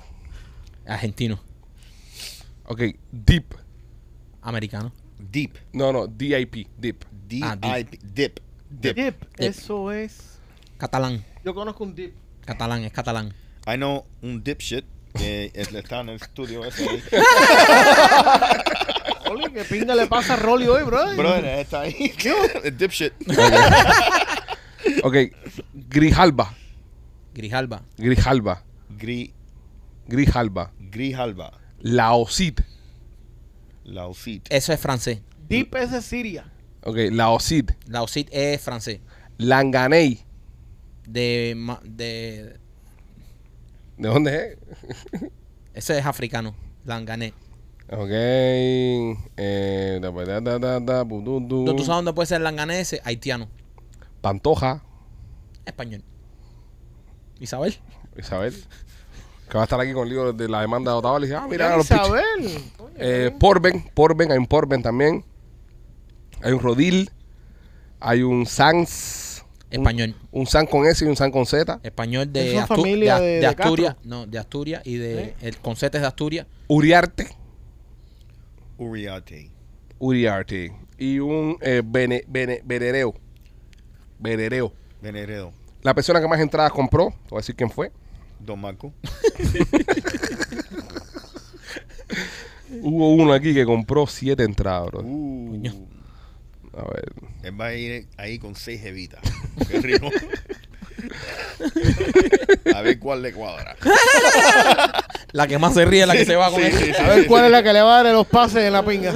Argentino. Ok, Deep. Americano. Deep. No, no, DIP. Deep. Ah, D-I-P. Dip. Dip. Dip. Eso es. Catalán. Yo conozco un dip. Catalán, es catalán. I know un dipshit que es- está en el estudio ese. ahí. Oli, ¿qué pinga le pasa a Rolly hoy, bro? Brother, está ahí. El dipshit. Ok, Grijalba. Grijalba. Grijalba. Gri, Grijalba. Grijalba. Laosit. Laucit. Eso es francés. Dip es de Siria. Ok, Laosit. Laosit es francés. Langaney. De, ma- de. ¿De dónde es? Ese es africano. Langané. Ok. Eh, da, da, da, da, da, bu, du, du. ¿Tú sabes dónde puede ser langanés? Haitiano. Pantoja. Español. Isabel. Isabel. Que va a estar aquí con el lío de la demanda de Otavalo. Y dice, ah, mira, los. Isabel. Eh. Porben, Porben, hay un Porben también. Hay un Rodil. Hay un Sans. Español. Un, un Sans con S y un Sans con Z. Español de, Esa Astu- familia de- de- de de Asturias. No, de Asturias y de. ¿Eh? El concepto es de Asturias. Uriarte. Uriarte. Uriarte. Y un eh, bene, bene- Berereo. Berereo. Veneredo. La persona que más entradas compró, te voy a decir quién fue. Don Marco. Hubo uno aquí que compró siete entradas, bro. Uh, A ver. él va a ir ahí con seis jevitas. Qué rico. a ver cuál le cuadra. La que más se ríe es la que se va con Sí, él. sí, sí, A ver sí, cuál sí. es la que le va a dar los pases en la pinga.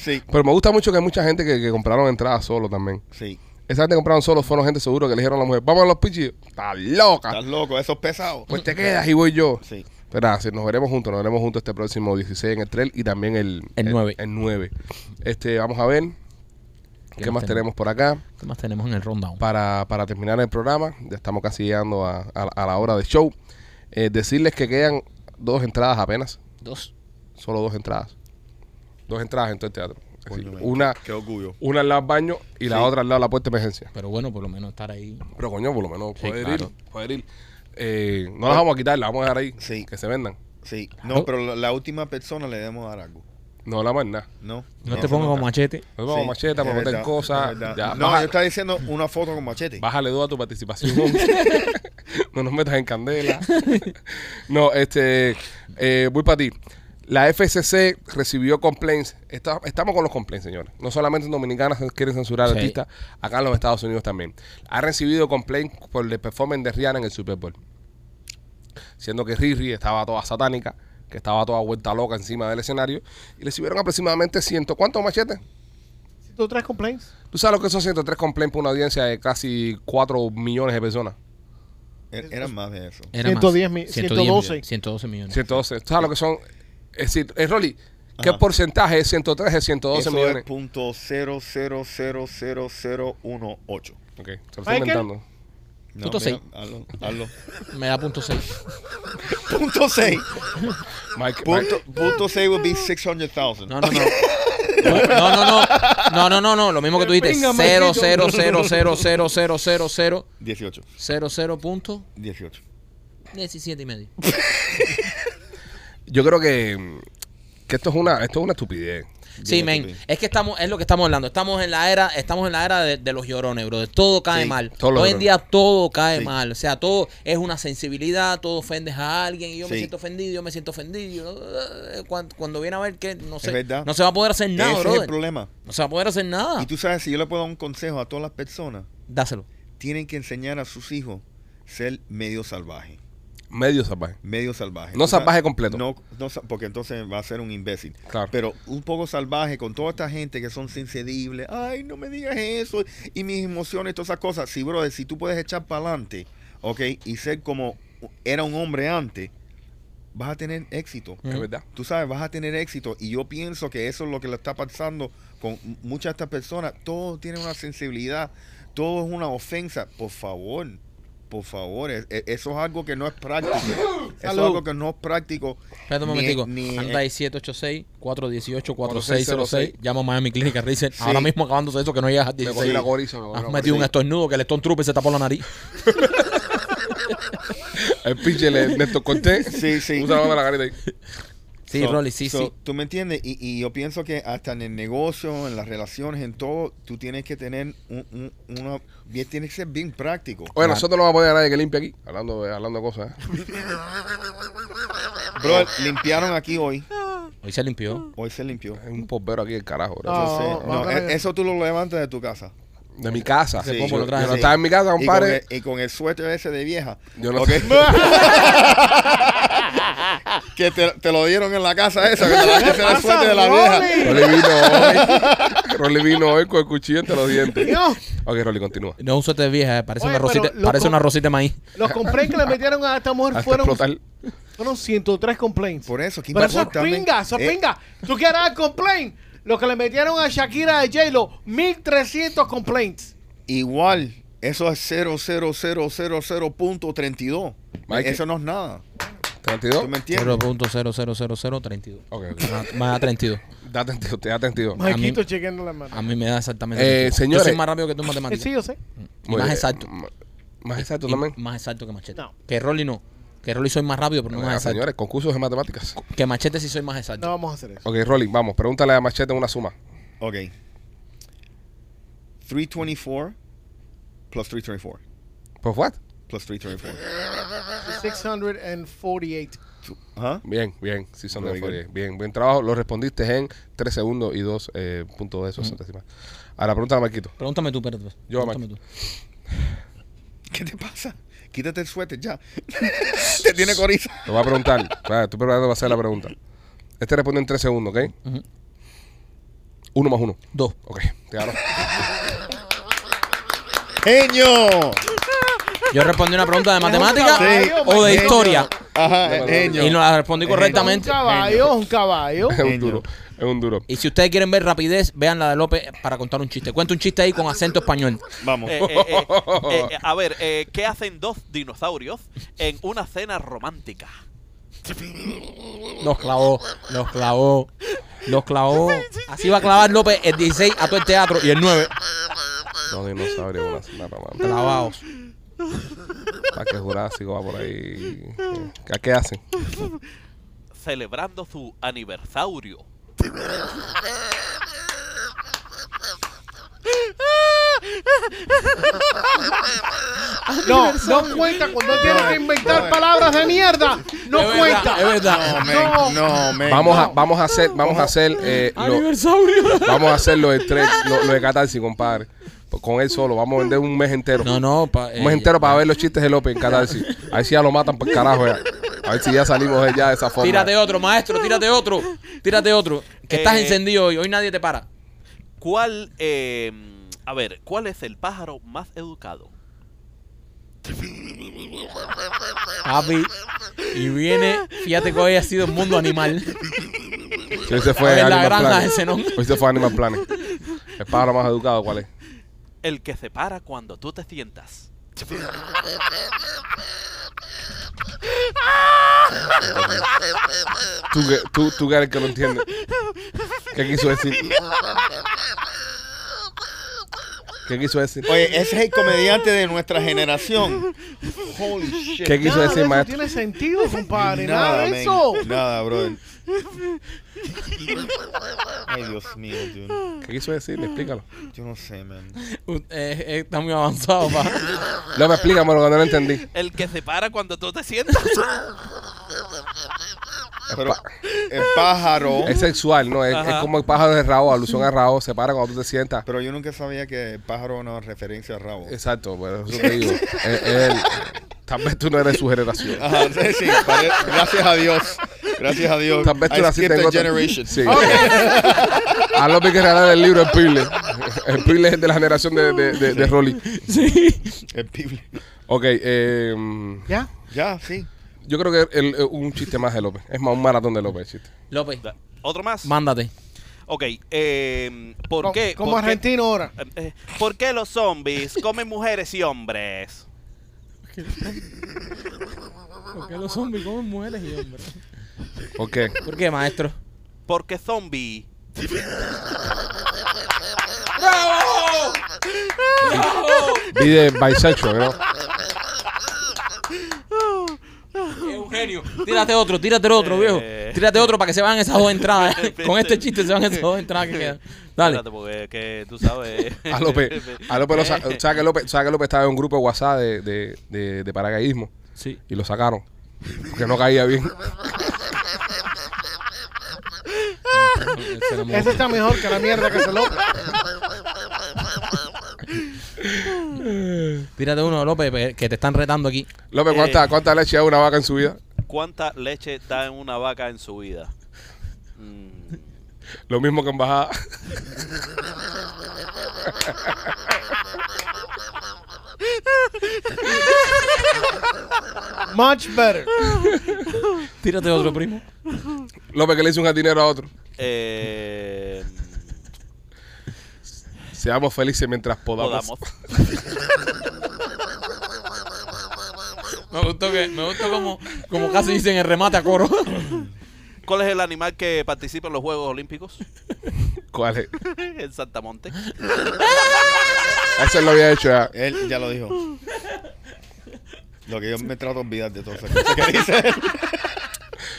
Sí, Pero me gusta mucho que hay mucha gente que, que compraron entradas solo también. sí. Esa gente que compraron solo fueron gente seguro que le dijeron a la mujer, vamos a los pichis. Está loca. Estás loco, esos pesados. Pues te quedas y voy yo. Sí. Pero nada, sí, nos veremos juntos, nos veremos juntos este próximo 16 en el trail y también el, El 9. El, 9. Este, vamos a ver qué, más tenemos por acá ¿Qué más tenemos en el rundown? para, para terminar el programa. Ya estamos casi llegando a, a- a la hora de show. Eh, decirles que quedan dos entradas apenas, Dos. solo dos entradas. Dos entradas en todo el teatro. Sí, una, qué, qué orgullo. una al lado del baño y la Sí. otra al lado de la puerta de emergencia. Pero bueno, por lo menos estar ahí. Pero coño, por lo menos Sí, poder claro. ir. Poder ir. Eh, no las vamos a quitar, las vamos a dejar ahí. Sí. Que se vendan. Sí. No, pero la, la última persona le debemos dar algo. No la más nada. No. No, te pongas con machete. Nos vamos Sí, macheta para es meter cosas. Ya, no, yo estaba diciendo una foto con machete. Bájale dos a tu participación. no nos metas en candela. no, este. eh, voy para ti. La FCC recibió complaints. Está- estamos con los complaints, señores. No solamente en Dominicana se quieren censurar Sí. artistas, acá en los Estados Unidos también. Ha recibido complaints por el performance de Rihanna en el Super Bowl. Siendo que Riri estaba toda satánica, que estaba toda vuelta loca encima del escenario. Y recibieron aproximadamente ciento. ¿Cuántos machetes? ¿Tú traes complaints? ¿Tú sabes lo que son 103 complaints por una audiencia de casi 4 millones de personas? Er- Eran más de eso. Era 110 más. mi- 110 112. 112 millones. 112. ¿Tú sabes lo que son? Es decir, eh, Rolly, ¿qué Ajá. porcentaje es 103 de 112 Eso millones? es punto cero cero cero cero cero uno ocho. Ok, se lo estoy Michael. inventando. No, Punto mira, seis. Hazlo, hazlo. Me da punto 6. punto 6. Mike, Punto, Mike- punto 6 would be 600,000. No, no, no. No, no, no. No, no, no, no. Lo mismo que tú dijiste. Venga, 0, Marquito. 0, 0, 0, 0, 0, 0, 0, 18. 0, 0 punto 18. 17 y medio. yo creo que, que esto es una esto es una estupidez. Sí, men. Es que estamos, es lo que estamos hablando. Estamos en la era, estamos en la era de, de los llorones, bro. De todo cae Sí, mal. Hoy en día todo cae Sí. mal. O sea, todo es una sensibilidad, todo ofendes a alguien y yo me siento ofendido, yo me siento ofendido. Eh, Cuando, cuando viene a ver que no sé, verdad. no se va a poder hacer nada, Ese es el problema. No se va a poder hacer nada. Y tú sabes, si yo le puedo dar un consejo a todas las personas, Dáselo. tienen que enseñar a sus hijos ser medio salvaje. Medio salvaje. Medio salvaje. No salvaje completo. No, no porque entonces va a ser un imbécil. Claro. Pero un poco salvaje con toda esta gente que son sensibles. Ay, no me digas eso. Y mis emociones, todas esas cosas. Sí, brother, si tú puedes echar para adelante, ¿ok? Y ser como era un hombre antes, vas a tener éxito. Es verdad. Tú sabes, vas a tener éxito. Y yo pienso que eso es lo que le está pasando con muchas de estas personas. Todos tienen una sensibilidad. Todo es una ofensa. Por favor. Por favor. e- e- Eso es algo que no es práctico. Eso es algo que no es práctico. Espérate un momentico. Anda ahí 786-418-4606. Llama a Miami Clinic Research. Sí. Ahora mismo acabándose eso que no llegas a Me cogí 16. la goriza. me cogí Has la metido un estornudo que el Stone Trooper se tapó la nariz. El pinche de Néstor Cortés. Sí, sí. Usa la mano en la carita ahí. Sí, So- Rolly, sí, so, sí. Tú me entiendes, y, y yo pienso que hasta en el negocio, en las relaciones, en todo, tú tienes que tener un, un- una, bien, tienes que ser bien práctico. Oye, nosotros no vamos a poner a nadie que limpie aquí. Hablando, de- hablando de cosas. ¿eh? Bro, limpiaron aquí hoy, Hoy se limpió. hoy se limpió. Es un popero aquí el carajo. bro. No. Entonces, no, no, e- no. eso tú lo levantas de tu casa. De mi casa. Sí, yo, ¿cómo lo yo traes? no Sí. estaba en mi casa, Y con, compadre. el, y con el suéter ese de vieja. Yo no ¿ok? que te, te lo dieron en la casa esa, que te la ese era el suéter de la vieja. Rolly vino hoy. Rolly vino hoy con el cuchillo entre los dientes. Dios. Ok, Rolly, continúa. No es un suéter de vieja, eh, parece, Oye, una rosita, parece una rosita de maíz. Los complaints que le metieron a esta mujer Hasta fueron, explotar. fueron 103 complaints. Por eso, ¿qué Pero eso es importa, men? pinga, eso es Eh, pinga. ¿Tú quieres dar complaint? Lo que le metieron a Shakira de J-Lo, 1300 complaints. Igual, eso es 00000.32. Mike. Eso no es nada. 32. ¿Tú me entiendes? 0.00032. Ok, ok. Me da- Me da 32. Da 32, te da 32. Maquito chequeando la mano. A mí me da exactamente. Eh, 32. señores. Yo soy más rápido que tú en matemáticas. Sí, yo sé. Y Muy más bien. exacto. Más exacto Y también. Más exacto que Machete. No. Que Rolly no. Que Rolly soy más rápido, pero no más exacto. señores, concursos de matemáticas. Que Machete sí soy más exacto. No vamos a hacer eso. Ok, Rolly, vamos, pregúntale a Machete una suma. Ok. 324 plus 324 ¿Pues what? plus 324. 648. Tú- ¿Ah? Bien, bien, sí son de. Fourier. Bien, buen trabajo. Lo respondiste en 3 segundos y 2 eh, puntos de esos centésimas. Ahora pregúntale a Marquito. Pregúntame tú, pues. Yo, Pregúntame tú. ¿Qué te pasa? Quítate el suéter ya. te tiene coriza. Te voy a preguntar. Vaya, Estoy preparando para hacer la pregunta. Este responde en 3 segundos, ¿ok? Ujú. Uno más uno. Dos. Ok, te ganó. ¡Genio! Yo respondí una pregunta de matemática o de Genio. historia. Ajá, genio. Y no la respondí Eh, Un correctamente. caballo, un caballo. Es un duro. Es un duro. Y si ustedes quieren ver rapidez, vean la de López para contar un chiste. Cuenta un chiste ahí con acento español. Vamos. Eh, eh, eh, eh, a ver, eh, ¿qué hacen dos dinosaurios en una cena romántica? Los clavó, los clavó. Los clavó. Así va a clavar López el 16 a todo el teatro y el 9 Los dinosaurios una semana, mano. clavados. Parque Jurásico va por ahí. ¿Qué, qué hacen? Celebrando su aniversario. No, no cuenta cuando tiene que inventar palabras de mierda. No Es verdad, cuenta. es verdad. No, man, no, man. Vamos a, vamos a hacer, vamos a hacer, eh, lo- vamos a hacer lo de tres, lo, lo de Catarsis, compadre. Con él solo, vamos a vender un mes entero. No, no. pa- Un mes eh, entero para ver los chistes de López en Catarsis. A ver si ya lo matan por carajo ya. A ver si ya salimos de ya de esa forma. Tírate otro, maestro, tírate otro. Tírate otro. Que estás Eh, encendido hoy. Hoy nadie te para. ¿Cuál, eh, a ver, cuál es el pájaro más educado? Papi. Y viene. Fíjate que hoy ha sido el mundo animal. Sí, hoy se A fue la Animal granja Planet. de Zenón. Hoy se fue Animal Planet. El pájaro más educado, ¿cuál es? El que se para cuando tú te sientas. Tú, que- tú, tú el que lo entiende. ¿Qué quiso decir? ¿Qué quiso decir? Oye, ese es el comediante de nuestra generación. Holy shit. ¿Qué quiso Nada de decir, eso maestro? tiene sentido, compadre. Nada, Nada, de man. eso. Nada, brother. Ay, Dios mío, dude. ¿Qué quiso decir? Explícalo. Yo no sé, man. Uh, eh, eh, está muy avanzado, pa. López, explícamelo cuando no lo entendí. El que se para cuando tú te sientas. Pero el pájaro. Es sexual, ¿no? Es, como el pájaro de Raúl, alusión a Raúl, se para cuando tú te sientas. Pero yo nunca sabía que el pájaro era una referencia a rabo. Exacto, bueno, eso te digo. Es- es el- tal vez tú no eres su generación. Ajá, sí, sí. pare- Gracias a Dios. Gracias a Dios. Tal vez tú I naciste skipped en a otra- generation. Sí. A López hay que regalar el libro El Pirle. El Pirle es de la generación de, de, de, de Rolly. Sí. El pible. Ok, eh, ¿Ya? Ya, sí. yo creo que el- el- un chiste más de López. Es más, un maratón de López, chiste. López, ¿Otro más? mándate. Ok, eh, ¿por Co- qué? Como por qué- argentino ahora. eh, eh, ¿Por qué los zombies comen mujeres y hombres? Porque los zombies comen mujeres y hombres. ¿Por qué? ¿Por qué, maestro? Porque zombie. Vi de bisexual, ¿no? Es un genio. Tírate otro, tírate otro, viejo. Eh. Tírate otro para que se vayan esas dos entradas. eh. Con este chiste se van esas dos entradas que quedan. Dale. Espérate, porque que tú sabes. A López, a López lo sa- ¿sabes que López, sabes que López estaba en un grupo de WhatsApp de, de, de, de paracaidismo Sí. y lo sacaron porque no caía bien. Ese está mejor que la mierda que se lo. Tírate uno, López, pe- que te están retando aquí. López, Eh. ¿cuánta, ¿cuánta leche da una vaca en su vida? ¿Cuánta leche da en una vaca en su vida? Mm, Lo mismo que en bajada. Much better. Tírate otro, primo. López que le hizo un jardinero a otro. Eh, Seamos felices mientras podamos. podamos. Me gustó que, me gustó como, como casi dicen el remate a coro. ¿Cuál es el animal que participa en los Juegos Olímpicos? ¿Cuál es? En Santamonte. Ese lo había hecho ya. Él ya lo dijo. Lo que yo me trato de olvidar de todo eso que dice él.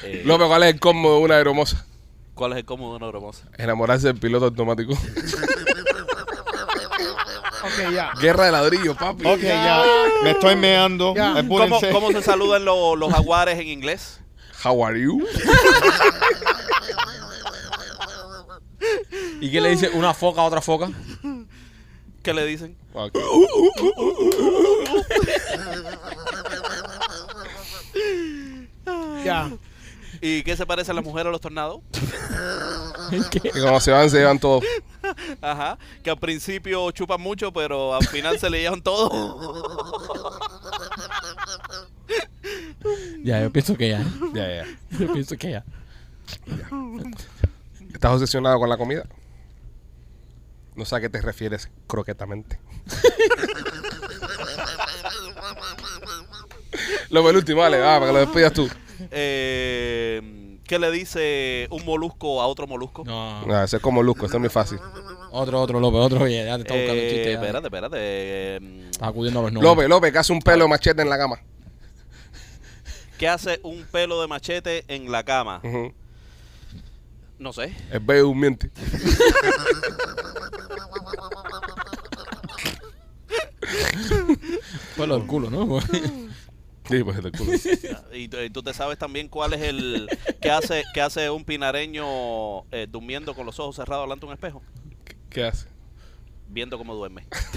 Eh, López, ¿cuál es el combo de una aeromoza? ¿Cuál es el cómodo de una hermosa? Enamorarse del piloto automático. Ok, ya. Guerra de ladrillo, papi. Ok, ya. Me estoy meando. Ya. ¿Cómo, Apúrense. cómo se saludan lo- los jaguares en inglés? How are you? ¿Y qué le dice una foca a otra foca? ¿Qué le dicen? Ok. Ya. ¿Y qué se parece a la mujer a los tornados? Y cuando se van, se llevan todos. Ajá. Que al principio chupan mucho, pero al final se le llevan todo. Ya, yo pienso que ya. Ya, ya. Yo pienso que ya. ¿Estás obsesionado con la comida? No sé a qué te refieres croquetamente. Lo el último, vale, va, para que lo despidas tú. Eh, ¿Qué le dice un molusco a otro molusco? No, No, ese es como Lusco, eso es muy fácil. otro, otro, López, otro. Oye, ya te está buscando Eh, chiste. ya. espérate, espérate. eh, Está acudiendo a los nombres. López, López, que hace un pelo de machete en la cama. ¿Qué hace un pelo de machete en la cama? Ujú. No sé. Es bello un miente. Pelo del culo, ¿no? Sí, pues el culo. Y, tú- y tú te sabes también cuál es el... ¿Qué hace, qué hace un pinareño eh, durmiendo con los ojos cerrados delante de un espejo? ¿Qué hace? Viendo cómo duerme.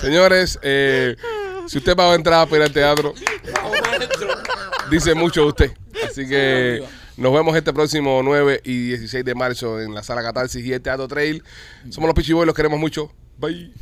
Señores, eh, si usted va a entrar a pedir al teatro, dice mucho de usted. Así que nos vemos este próximo 9 y 16 de marzo en la sala Catarsis y el Teatro Trail. Somos los Pichiboy, los queremos mucho. Bye.